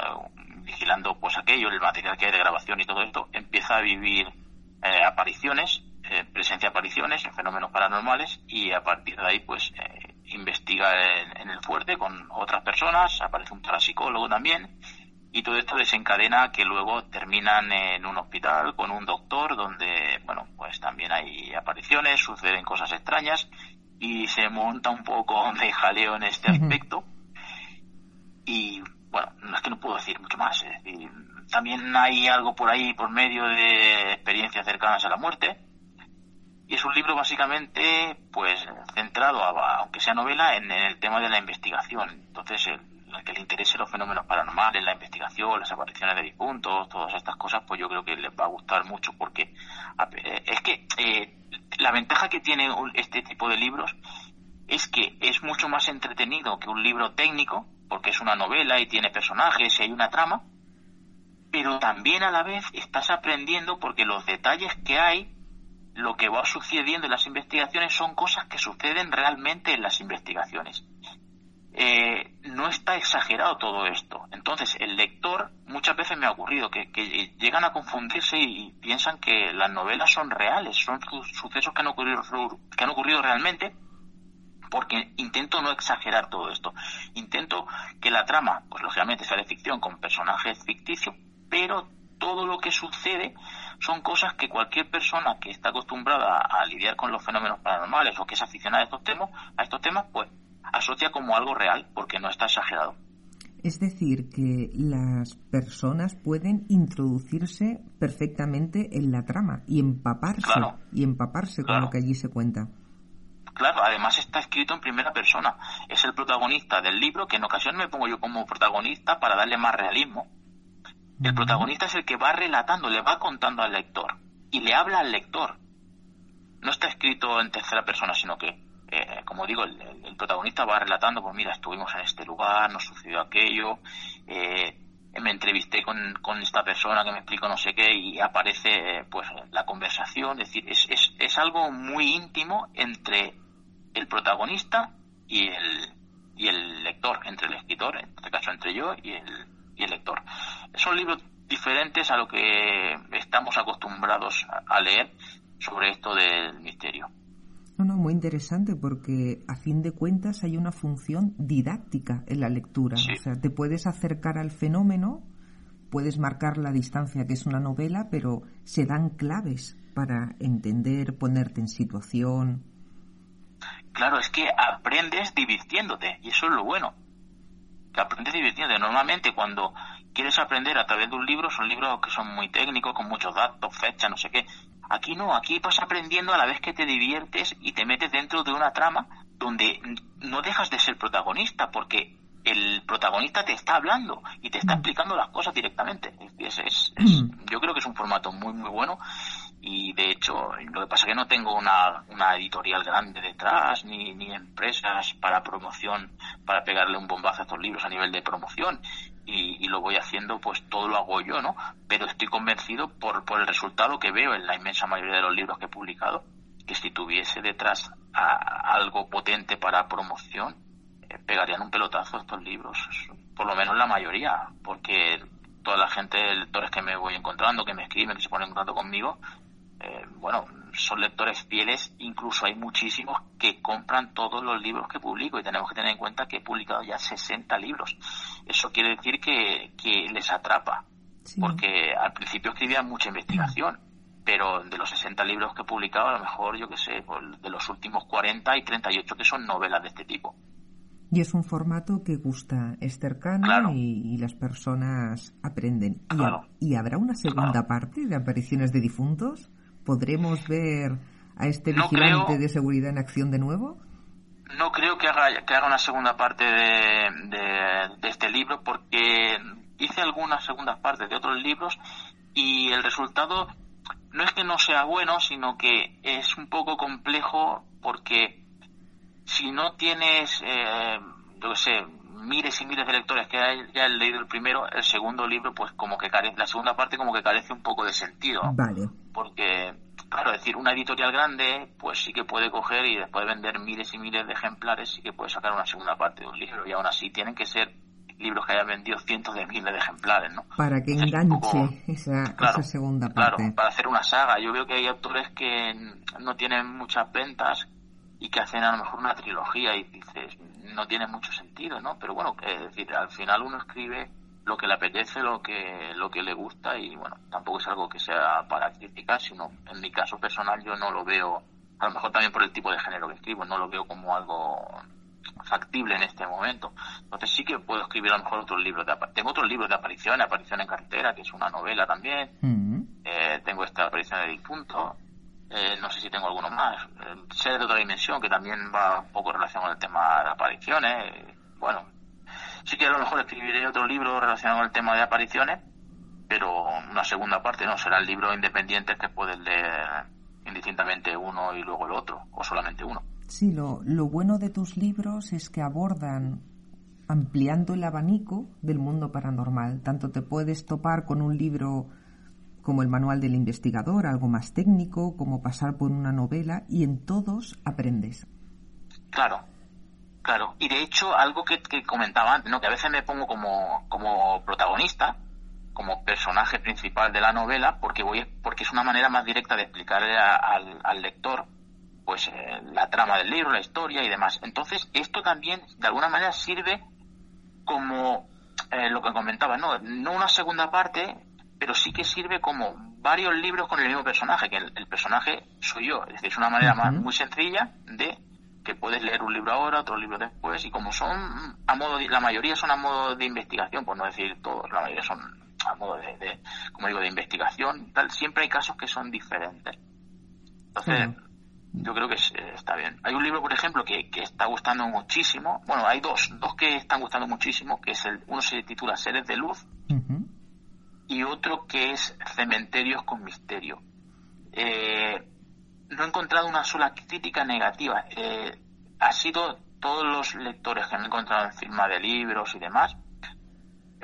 vigilando pues aquello, el material que hay de grabación y todo esto, empieza a vivir eh, apariciones, eh, presencia de apariciones, fenómenos paranormales y a partir de ahí pues investiga en, el fuerte con otras personas, aparece un parapsicólogo también, y todo esto desencadena que luego terminan en un hospital con un doctor donde, bueno, pues también hay apariciones, suceden cosas extrañas y se monta un poco de jaleo en este aspecto. Bueno, no es que no puedo decir mucho más. también hay algo por ahí por medio de experiencias cercanas a la muerte y es un libro básicamente pues centrado, aunque sea novela, en, el tema de la investigación. Entonces, el, que le interese los fenómenos paranormales, la investigación, las apariciones de difuntos, todas estas cosas, pues yo creo que les va a gustar mucho porque es que eh, la ventaja que tiene este tipo de libros es que es mucho más entretenido que un libro técnico, porque es una novela y tiene personajes y hay una trama, pero también a la vez estás aprendiendo porque los detalles que hay lo que va sucediendo en las investigaciones son cosas que suceden realmente en las investigaciones. Eh, no está exagerado todo esto. Entonces, el lector, muchas veces me ha ocurrido que, llegan a confundirse y, piensan que las novelas son reales, son sucesos que han ocurrido, que han ocurrido realmente, porque intento no exagerar todo esto. Intento que la trama, pues lógicamente sea de ficción con personajes ficticios, pero todo lo que sucede son cosas que cualquier persona que está acostumbrada a, lidiar con los fenómenos paranormales o que es aficionada a estos temas, a estos temas, pues asocia como algo real porque no está exagerado. Es decir, que las personas pueden introducirse perfectamente en la trama y empaparse y empaparse con lo que allí se cuenta. Claro, además está escrito en primera persona. Es el protagonista del libro que en ocasiones me pongo yo como protagonista para darle más realismo El protagonista es el que va relatando, le va contando al lector y le habla al lector. No está escrito en tercera persona, sino que, eh, como digo, el, protagonista va relatando, pues mira, estuvimos en este lugar, nos sucedió aquello, eh, me entrevisté con, esta persona que me explicó no sé qué y aparece pues la conversación, es decir, es, es, es algo muy íntimo entre el protagonista y el, y el lector, entre el escritor, en este caso entre yo y el, y el lector. Son libros diferentes a lo que estamos acostumbrados a leer sobre esto del misterio. No, no, muy interesante porque a fin de cuentas hay una función didáctica en la lectura. O sea, te puedes acercar al fenómeno, puedes marcar la distancia que es una novela, pero se dan claves para entender, ponerte en situación. Claro, es que aprendes divirtiéndote y eso es lo bueno. Que aprendes divirtiéndote. Normalmente cuando quieres aprender a través de un libro, son libros que son muy técnicos, con muchos datos, fechas, no sé qué. Aquí no, aquí vas aprendiendo a la vez que te diviertes y te metes dentro de una trama donde no dejas de ser protagonista porque el protagonista te está hablando y te está mm. explicando las cosas directamente. Es, mm. yo creo que es un formato muy, muy bueno y de hecho lo que pasa es que no tengo una, una editorial grande detrás ni, ni empresas para promoción, para pegarle un bombazo a estos libros a nivel de promoción y, lo voy haciendo, pues todo lo hago yo, ¿no? Pero estoy convencido por, por el resultado que veo en la inmensa mayoría de los libros que he publicado, que si tuviese detrás algo potente para promoción, eh, pegarían un pelotazo estos libros, por lo menos la mayoría, porque toda la gente, lectores que me voy encontrando, que me escriben, que se ponen en contacto conmigo, eh, bueno, son lectores fieles, incluso hay muchísimos que compran todos los libros que publico y tenemos que tener en cuenta que he publicado ya 60 libros. Eso quiere decir que, les atrapa, porque al principio escribía mucha investigación, pero de los 60 libros que he publicado, a lo mejor, yo que sé, pues, de los últimos 40 hay 38 que son novelas de este tipo. Y es un formato que gusta, es cercano y, las personas aprenden. ¿Y, habrá una segunda parte de apariciones de difuntos? ¿Podremos ver a este vigilante de seguridad en acción de nuevo? No creo que haga, que haga una segunda parte de, de, este libro porque hice algunas segundas partes de otros libros y el resultado no es que no sea bueno, sino que es un poco complejo porque si no tienes, eh, yo qué sé, miles y miles de lectores que ya han leído el primero, el segundo libro, pues como que carece, la segunda parte como que carece un poco de sentido. Vale. Porque, claro, decir, una editorial grande, pues sí que puede coger y después de vender miles y miles de ejemplares, sí que puede sacar una segunda parte de un libro. Y aún así tienen que ser libros que hayan vendido cientos de miles de ejemplares, ¿no? Para que enganche esa, esa, segunda parte. Claro, para hacer una saga. Yo veo que hay autores que no tienen muchas ventas y que hacen a lo mejor una trilogía y dices, no tiene mucho sentido, ¿no? Pero bueno, es decir, al final uno escribe lo que le apetece, lo que lo que le gusta y bueno, tampoco es algo que sea para criticar, sino en mi caso personal yo no lo veo, a lo mejor también por el tipo de género que escribo, no lo veo como algo factible en este momento. Entonces sí que puedo escribir a lo mejor otros libros de tengo otros libros de aparición, aparición en cartera, que es una novela también. Mm-hmm. eh, tengo esta aparición de difunto. Eh, no sé si tengo alguno más. Eh, Ser de otra dimensión, que también va un poco relacionado con el tema de apariciones. Bueno, sí que a lo mejor escribiré otro libro relacionado con el tema de apariciones, pero una segunda parte no, será el libro independiente que puedes leer indistintamente uno y luego el otro, o solamente uno. Sí, lo, lo bueno de tus libros es que abordan ampliando el abanico del mundo paranormal. Tanto te puedes topar con un libro como el manual del investigador, algo más técnico, como pasar por una novela, y en todos aprendes. Claro, claro. Y de hecho, algo que, comentaba antes, ¿no? que a veces me pongo como, como protagonista, como personaje principal de la novela, porque voy porque es una manera más directa de explicarle al, lector pues eh, la trama del libro, la historia y demás. Entonces, esto también de alguna manera sirve como eh, lo que comentaba, ¿no? No una segunda parte, pero sí que sirve como varios libros con el mismo personaje, que el, personaje soy yo. Es decir, es una manera más, muy sencilla de que puedes leer un libro ahora, otro libro después, y como son a modo la mayoría son a modo de investigación, por no decir todos, la mayoría son a modo de, como digo, de investigación, tal, siempre hay casos que son diferentes. Entonces, yo creo que está bien. Hay un libro, por ejemplo, que, que, está gustando muchísimo. Bueno, hay dos, dos que están gustando muchísimo, que es el, uno se titula Seres de Luz, y otro que es Cementerios con Misterio. Eh, no he encontrado una sola crítica negativa. Eh, ha sido todos los lectores que han encontrado en firma de libros y demás,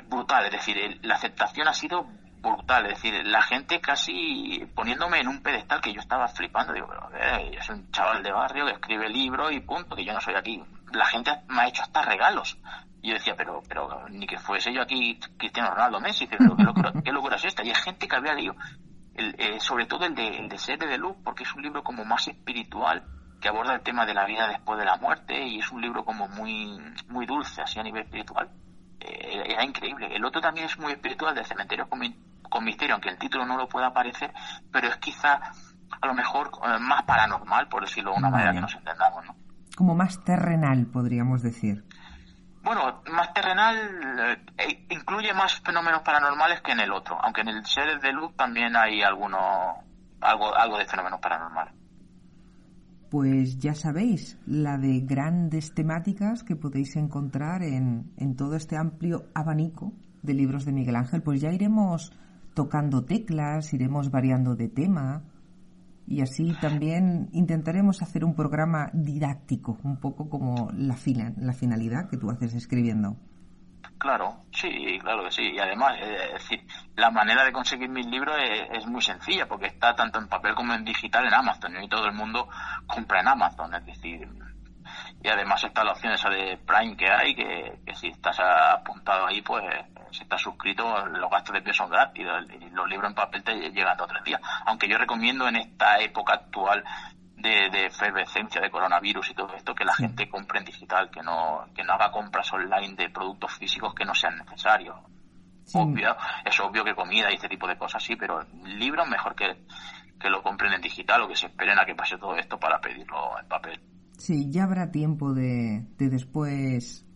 brutal. Es decir, la aceptación ha sido brutal. Es decir, la gente casi poniéndome en un pedestal que yo estaba flipando. Digo, pero eh, soy un chaval de barrio que escribe libros y punto, que yo no soy aquí. La gente me ha hecho hasta regalos. Yo decía, pero, pero ni que fuese yo aquí Cristiano Ronaldo Messi, pero ¿qué locura, qué locura es esta? Y hay gente que había leído, el, eh, sobre todo el de, el de Sede de Luz, porque es un libro como más espiritual, que aborda el tema de la vida después de la muerte, y es un libro como muy, muy dulce, así a nivel espiritual. Eh, era increíble. El otro también es muy espiritual, de Cementerio con, con Misterio, aunque el título no lo pueda aparecer, pero es quizá a lo mejor eh, más paranormal, por decirlo de una manera que nos entendamos, ¿no? Como más terrenal, podríamos decir. Bueno, más terrenal eh, incluye más fenómenos paranormales que en el otro, aunque en el Seres de Luz también hay alguno, algo, algo de fenómenos paranormales. Pues ya sabéis, la de grandes temáticas que podéis encontrar en, en todo este amplio abanico de libros de Miguel Ángel, pues ya iremos tocando teclas, iremos variando de tema, y así también intentaremos hacer un programa didáctico, un poco como la, la finalidad que tú haces escribiendo. Claro, sí, claro que sí. Y además, eh, es decir, la manera de conseguir mis libros es, muy sencilla, porque está tanto en papel como en digital en Amazon, y todo el mundo compra en Amazon, es decir, y además está la opción esa de Prime que hay, que, que si estás apuntado ahí, pues si estás suscrito, los gastos de envío son gratis y los libros en papel te llegan dos o tres días. Aunque yo recomiendo en esta época actual de, de efervescencia de coronavirus y todo esto que la gente compre en digital, que no, que no haga compras online de productos físicos que no sean necesarios. Obvio, es obvio que comida y este tipo de cosas sí, pero libros mejor que, que lo compren en digital o que se esperen a que pase todo esto para pedirlo en papel. Sí, ya habrá tiempo de, de después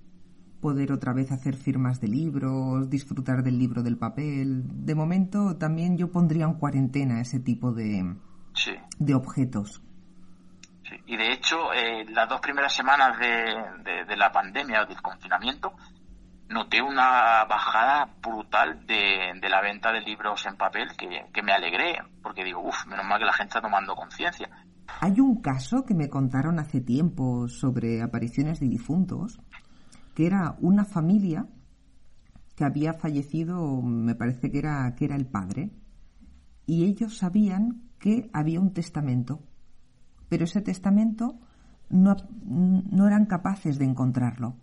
poder otra vez hacer firmas de libros, disfrutar del libro del papel. De momento también yo pondría en cuarentena ese tipo de, de objetos. Sí. Y de hecho, eh, las dos primeras semanas de, de, la pandemia o del confinamiento, noté una bajada brutal de, de la venta de libros en papel que, que me alegré, porque digo, uff, menos mal que la gente está tomando conciencia. Hay un caso que me contaron hace tiempo sobre apariciones de difuntos que era una familia que había fallecido, me parece que era, que era el padre, y ellos sabían que había un testamento, pero ese testamento no, no eran capaces de encontrarlo.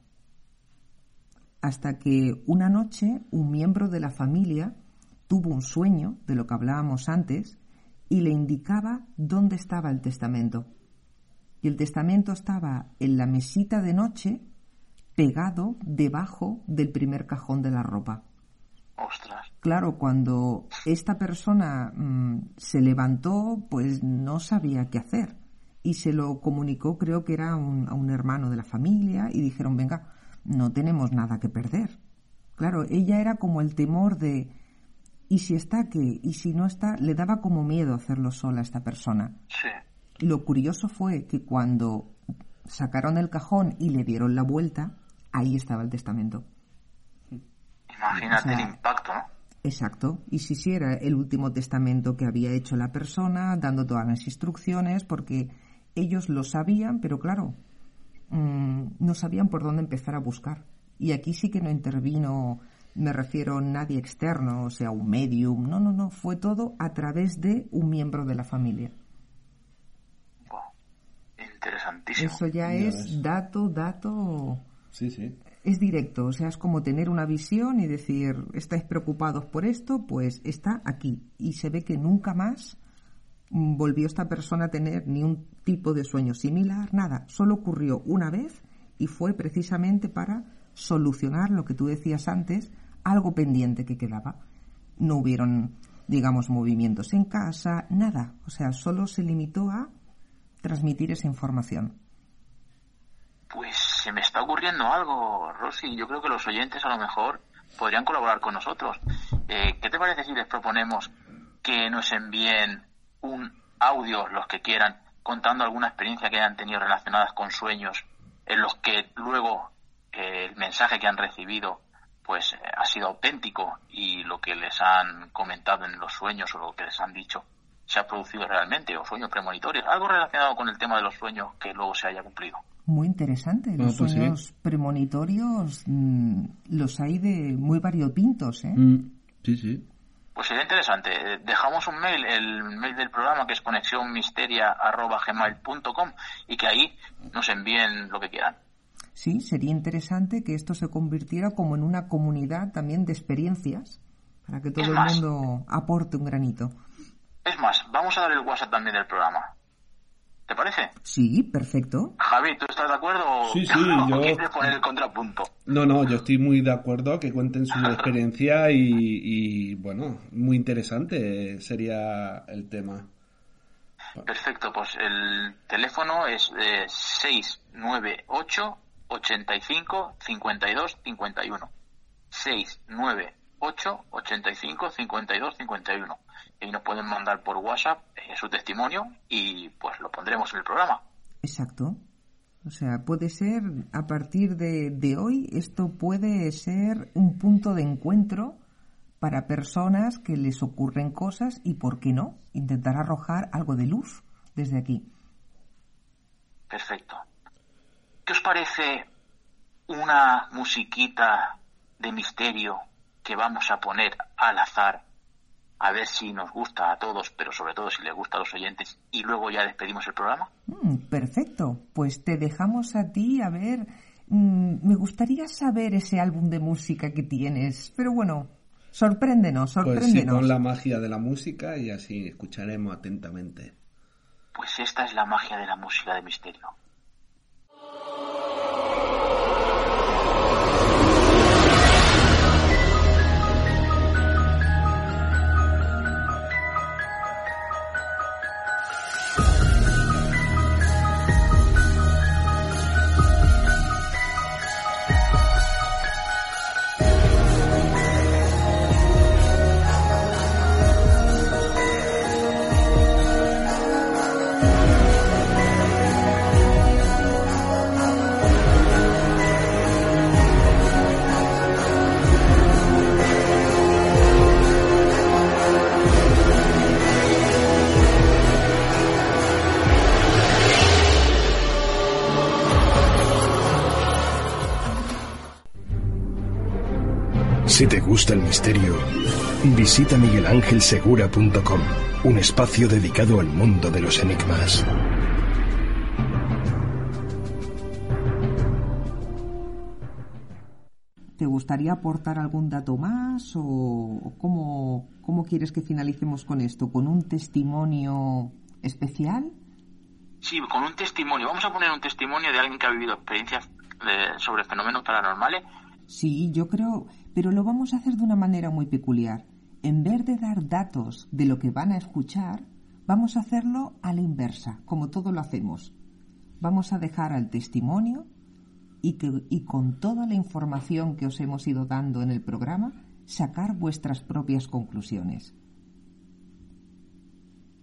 Hasta que una noche un miembro de la familia tuvo un sueño, de lo que hablábamos antes, y le indicaba dónde estaba el testamento. Y el testamento estaba en la mesita de noche pegado debajo del primer cajón de la ropa. Ostras. Claro, cuando esta persona mm, se levantó, pues no sabía qué hacer. Y se lo comunicó, creo que era un, a un hermano de la familia, y dijeron, venga, no tenemos nada que perder. Claro, ella era como el temor de, ¿y si está qué? ¿Y si no está? Le daba como miedo hacerlo sola a esta persona. Sí. Lo curioso fue que cuando sacaron el cajón y le dieron la vuelta, ahí estaba el testamento. Imagínate el impacto, ¿no? Exacto. Y si sí era el último testamento que había hecho la persona, dando todas las instrucciones, porque ellos lo sabían, pero claro, mm, no sabían por dónde empezar a buscar. Y aquí sí que no intervino, me refiero a nadie externo, o sea, un medium. No, no, no, fue todo a través de un miembro de la familia. Interesantísimo. Eso ya es dato, dato Sí, sí. Es directo, o sea, es como tener una visión y decir, estáis preocupados por esto, pues está aquí. Y se ve que nunca más mm, volvió esta persona a tener ni un tipo de sueño similar, nada. Solo ocurrió una vez y fue precisamente para solucionar lo que tú decías antes, algo pendiente que quedaba. No hubieron, digamos, movimientos en casa, nada. O sea, solo se limitó a transmitir esa información. Pues se me está ocurriendo algo, Rosy. Yo creo que los oyentes a lo mejor podrían colaborar con nosotros. Eh, ¿Qué te parece si les proponemos que nos envíen un audio, los que quieran, contando alguna experiencia que hayan tenido relacionadas con sueños, en los que luego eh, el mensaje que han recibido pues eh, ha sido auténtico y lo que les han comentado en los sueños o lo que les han dicho se ha producido realmente o sueños premonitorios, algo relacionado con el tema de los sueños que luego se haya cumplido. Muy interesante. Los pues sí. sueños premonitorios mm, los hay de muy variopintos, ¿eh? Mm, sí, sí. Pues sería interesante. Eh, Dejamos un mail, el mail del programa que es conexionmisteria.gmail.com y que ahí nos envíen lo que quieran. Sí, sería interesante que esto se convirtiera como en una comunidad también de experiencias para que todo Es el más. mundo aporte un granito. Es más, vamos a dar el WhatsApp también del programa. ¿Te parece? Sí, perfecto. Javi, ¿tú estás de acuerdo o, Sí, sí, o yo- quieres poner el contrapunto? No, no, yo estoy muy de acuerdo que cuenten su experiencia y, y, bueno, muy interesante sería el tema. Perfecto, pues el teléfono es eh, 698 85 52 51. 698 85 52 51. Y nos pueden mandar por WhatsApp eh, su testimonio y pues lo pondremos en el programa. Exacto. O sea, puede ser, a partir de, de hoy, esto puede ser un punto de encuentro para personas que les ocurren cosas y, ¿por qué no?, intentar arrojar algo de luz desde aquí. Perfecto. ¿Qué os parece una musiquita de misterio que vamos a poner al azar? A ver si nos gusta a todos, pero sobre todo si les gusta a los oyentes, y luego ya despedimos el programa. Mm, perfecto. Pues te dejamos a ti a ver. mm, me gustaría saber ese álbum de música que tienes. Pero bueno, sorpréndenos, Pues sí, sorpréndenos. con la magia de la música y así escucharemos atentamente. Pues esta es la magia de la música de misterio. Si te gusta el misterio, visita miguelangelsegura.com, un espacio dedicado al mundo de los enigmas. ¿Te gustaría aportar algún dato más o cómo, cómo quieres que finalicemos con esto? ¿Con un testimonio especial? Sí, con un testimonio. Vamos a poner un testimonio de alguien que ha vivido experiencias eh, sobre fenómenos paranormales. Sí, yo creo, pero lo vamos a hacer de una manera muy peculiar. En vez de dar datos de lo que van a escuchar, vamos a hacerlo a la inversa, como todo lo hacemos. Vamos a dejar al testimonio y, que, y con toda la información que os hemos ido dando en el programa, sacar vuestras propias conclusiones.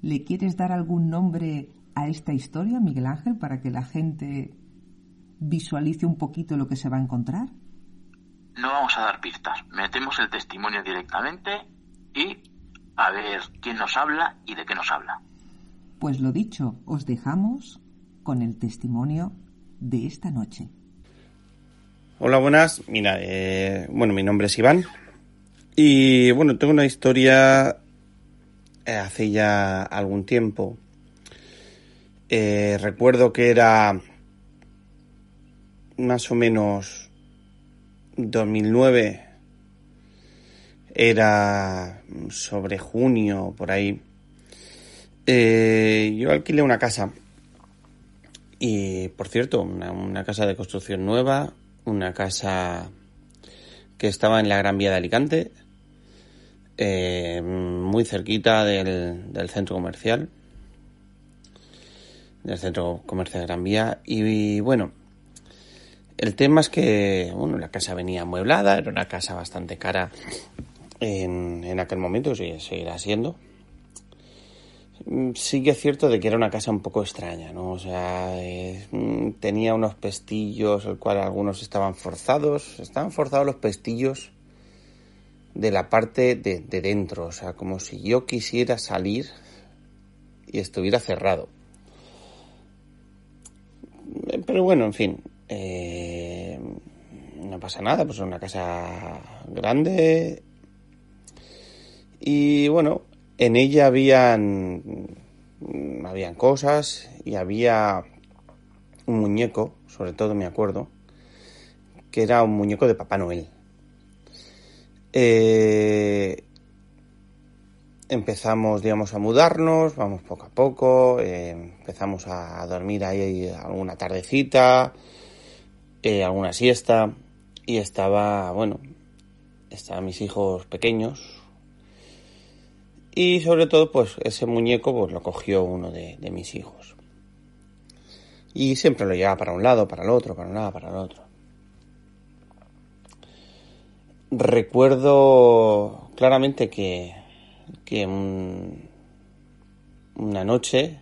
¿Le quieres dar algún nombre a esta historia, Miguel Ángel, para que la gente visualice un poquito lo que se va a encontrar? No vamos a dar pistas. Metemos el testimonio directamente y a ver quién nos habla y de qué nos habla. Pues lo dicho, os dejamos con el testimonio de esta noche. Hola, buenas. Mira, eh, bueno, mi nombre es Iván. Y bueno, tengo una historia eh, hace ya algún tiempo. Eh, recuerdo que era más o menos 2009. Era sobre junio, por ahí. Eh, yo alquilé una casa. Y, por cierto, una, casa de construcción nueva, una casa que estaba en la Gran Vía de Alicante, eh, muy cerquita del, del, centro comercial, del centro comercial Gran Vía. Y, bueno, el tema es que, bueno, la casa venía amueblada, era una casa bastante cara en, en aquel momento, sí, seguirá siendo. Mm, sí que es cierto de que era una casa un poco extraña, ¿no? O sea, eh, mm, tenía unos pestillos, el cual algunos estaban forzados, estaban forzados los pestillos de la parte de, de dentro, o sea, como si yo quisiera salir y estuviera cerrado. Pero bueno, en fin, eh, no pasa nada, pues es una casa grande y bueno, en ella habían, habían cosas y había un muñeco, sobre todo me acuerdo, que era un muñeco de Papá Noel. Eh, empezamos, digamos, a mudarnos, vamos poco a poco, eh, empezamos a dormir ahí alguna tardecita, eh, alguna siesta, y estaba, bueno, estaban mis hijos pequeños, y sobre todo, pues ese muñeco pues lo cogió uno de, mis hijos. Y siempre lo llevaba para un lado, para el otro, para un lado, para el otro. Recuerdo claramente que que una noche,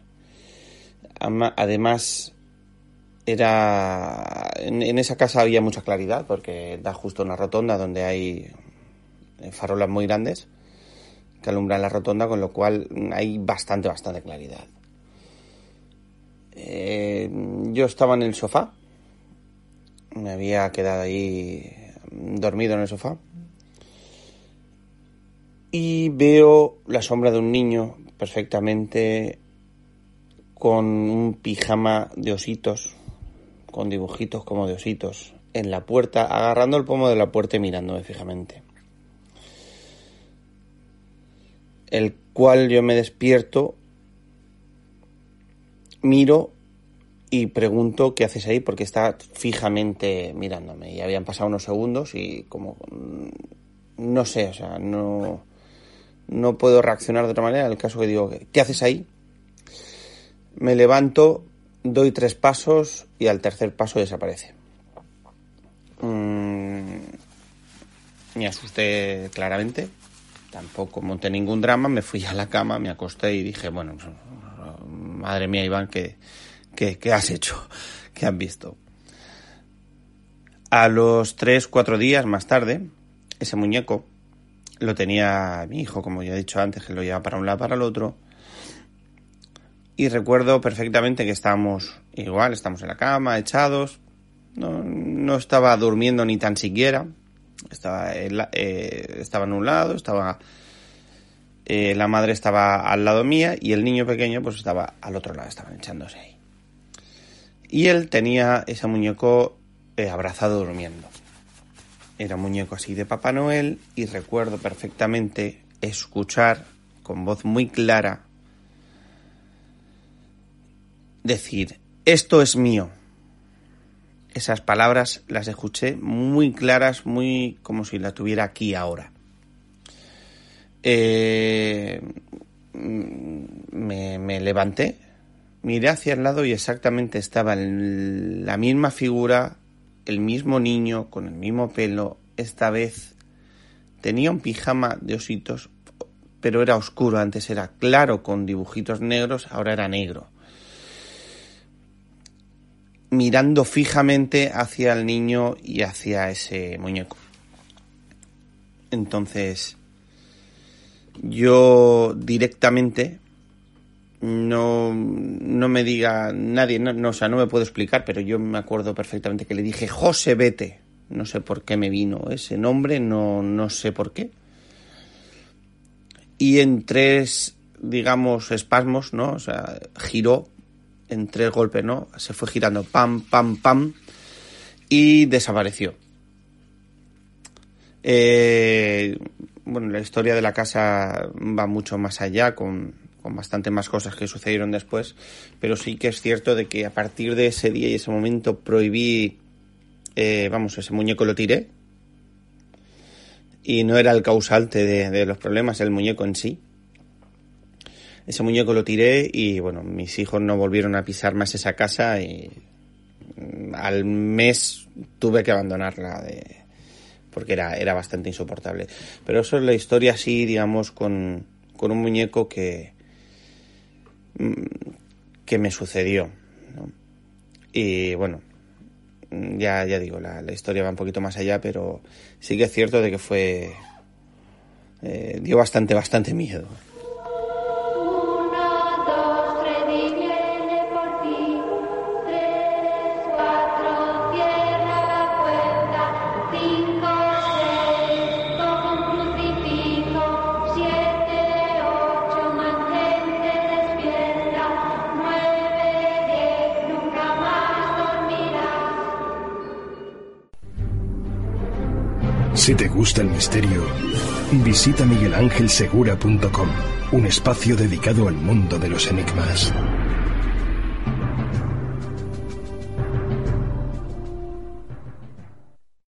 además era en, esa casa había mucha claridad porque da justo una rotonda donde hay farolas muy grandes que alumbran la rotonda, con lo cual hay bastante, bastante claridad. Eh, yo estaba en el sofá, me había quedado ahí dormido en el sofá. Y veo la sombra de un niño perfectamente con un pijama de ositos, con dibujitos como de ositos, en la puerta, agarrando el pomo de la puerta y mirándome fijamente. El cual yo me despierto, miro y pregunto qué haces ahí porque está fijamente mirándome. Y habían pasado unos segundos y como mm, no sé, o sea, no no puedo reaccionar de otra manera. El caso que digo, ¿qué haces ahí? Me levanto, doy tres pasos y al tercer paso desaparece. Mm, me asusté claramente, tampoco monté ningún drama, me fui a la cama, me acosté y dije, bueno, madre mía Iván, ¿qué, qué, qué has hecho? ¿Qué has visto? A los tres, cuatro días más tarde, ese muñeco lo tenía mi hijo, como ya he dicho antes, que lo llevaba para un lado para el otro. Y recuerdo perfectamente que estábamos igual, estamos en la cama, echados. No, estaba durmiendo ni tan siquiera. Estaba, eh, estaba en un lado, estaba. Eh, la madre estaba al lado mía y el niño pequeño pues estaba al otro lado, estaban echándose ahí. Y él tenía ese muñeco eh, abrazado durmiendo. Era un muñeco así de Papá Noel y recuerdo perfectamente escuchar con voz muy clara decir, esto es mío. Esas palabras las escuché muy claras, muy como si la tuviera aquí ahora. Eh, me, me, levanté, miré hacia el lado y exactamente estaba la misma figura el mismo niño con el mismo pelo, esta vez tenía un pijama de ositos, pero era oscuro, antes era claro con dibujitos negros, ahora era negro. Mirando fijamente hacia el niño y hacia ese muñeco. Entonces, yo directamente no, no me diga nadie, no, o sea, no me puedo explicar, pero yo me acuerdo perfectamente que le dije, José, vete. No sé por qué me vino ese nombre, no, no sé por qué. Y en tres, digamos, espasmos, ¿no? O sea, giró en tres golpes, ¿no? Se fue girando, pam, pam, pam, y desapareció. Eh, bueno, la historia de la casa va mucho más allá con con bastante más cosas que sucedieron después, pero sí que es cierto de que a partir de ese día y ese momento prohibí, eh, vamos, ese muñeco lo tiré y no era el causante de, los problemas, el muñeco en sí ese muñeco lo tiré y bueno, mis hijos no volvieron a pisar más esa casa y mm, al mes tuve que abandonarla de, porque era, era bastante insoportable. Pero eso es la historia así, digamos, con, con un muñeco que, mm, que me sucedió. Y bueno, mm, ya, ya digo, la, la, historia va un poquito más allá, pero sí que es cierto de que fue... Eh, dio bastante, bastante miedo. Si te gusta el misterio, visita miguelangelsegura.com, un espacio dedicado al mundo de los enigmas.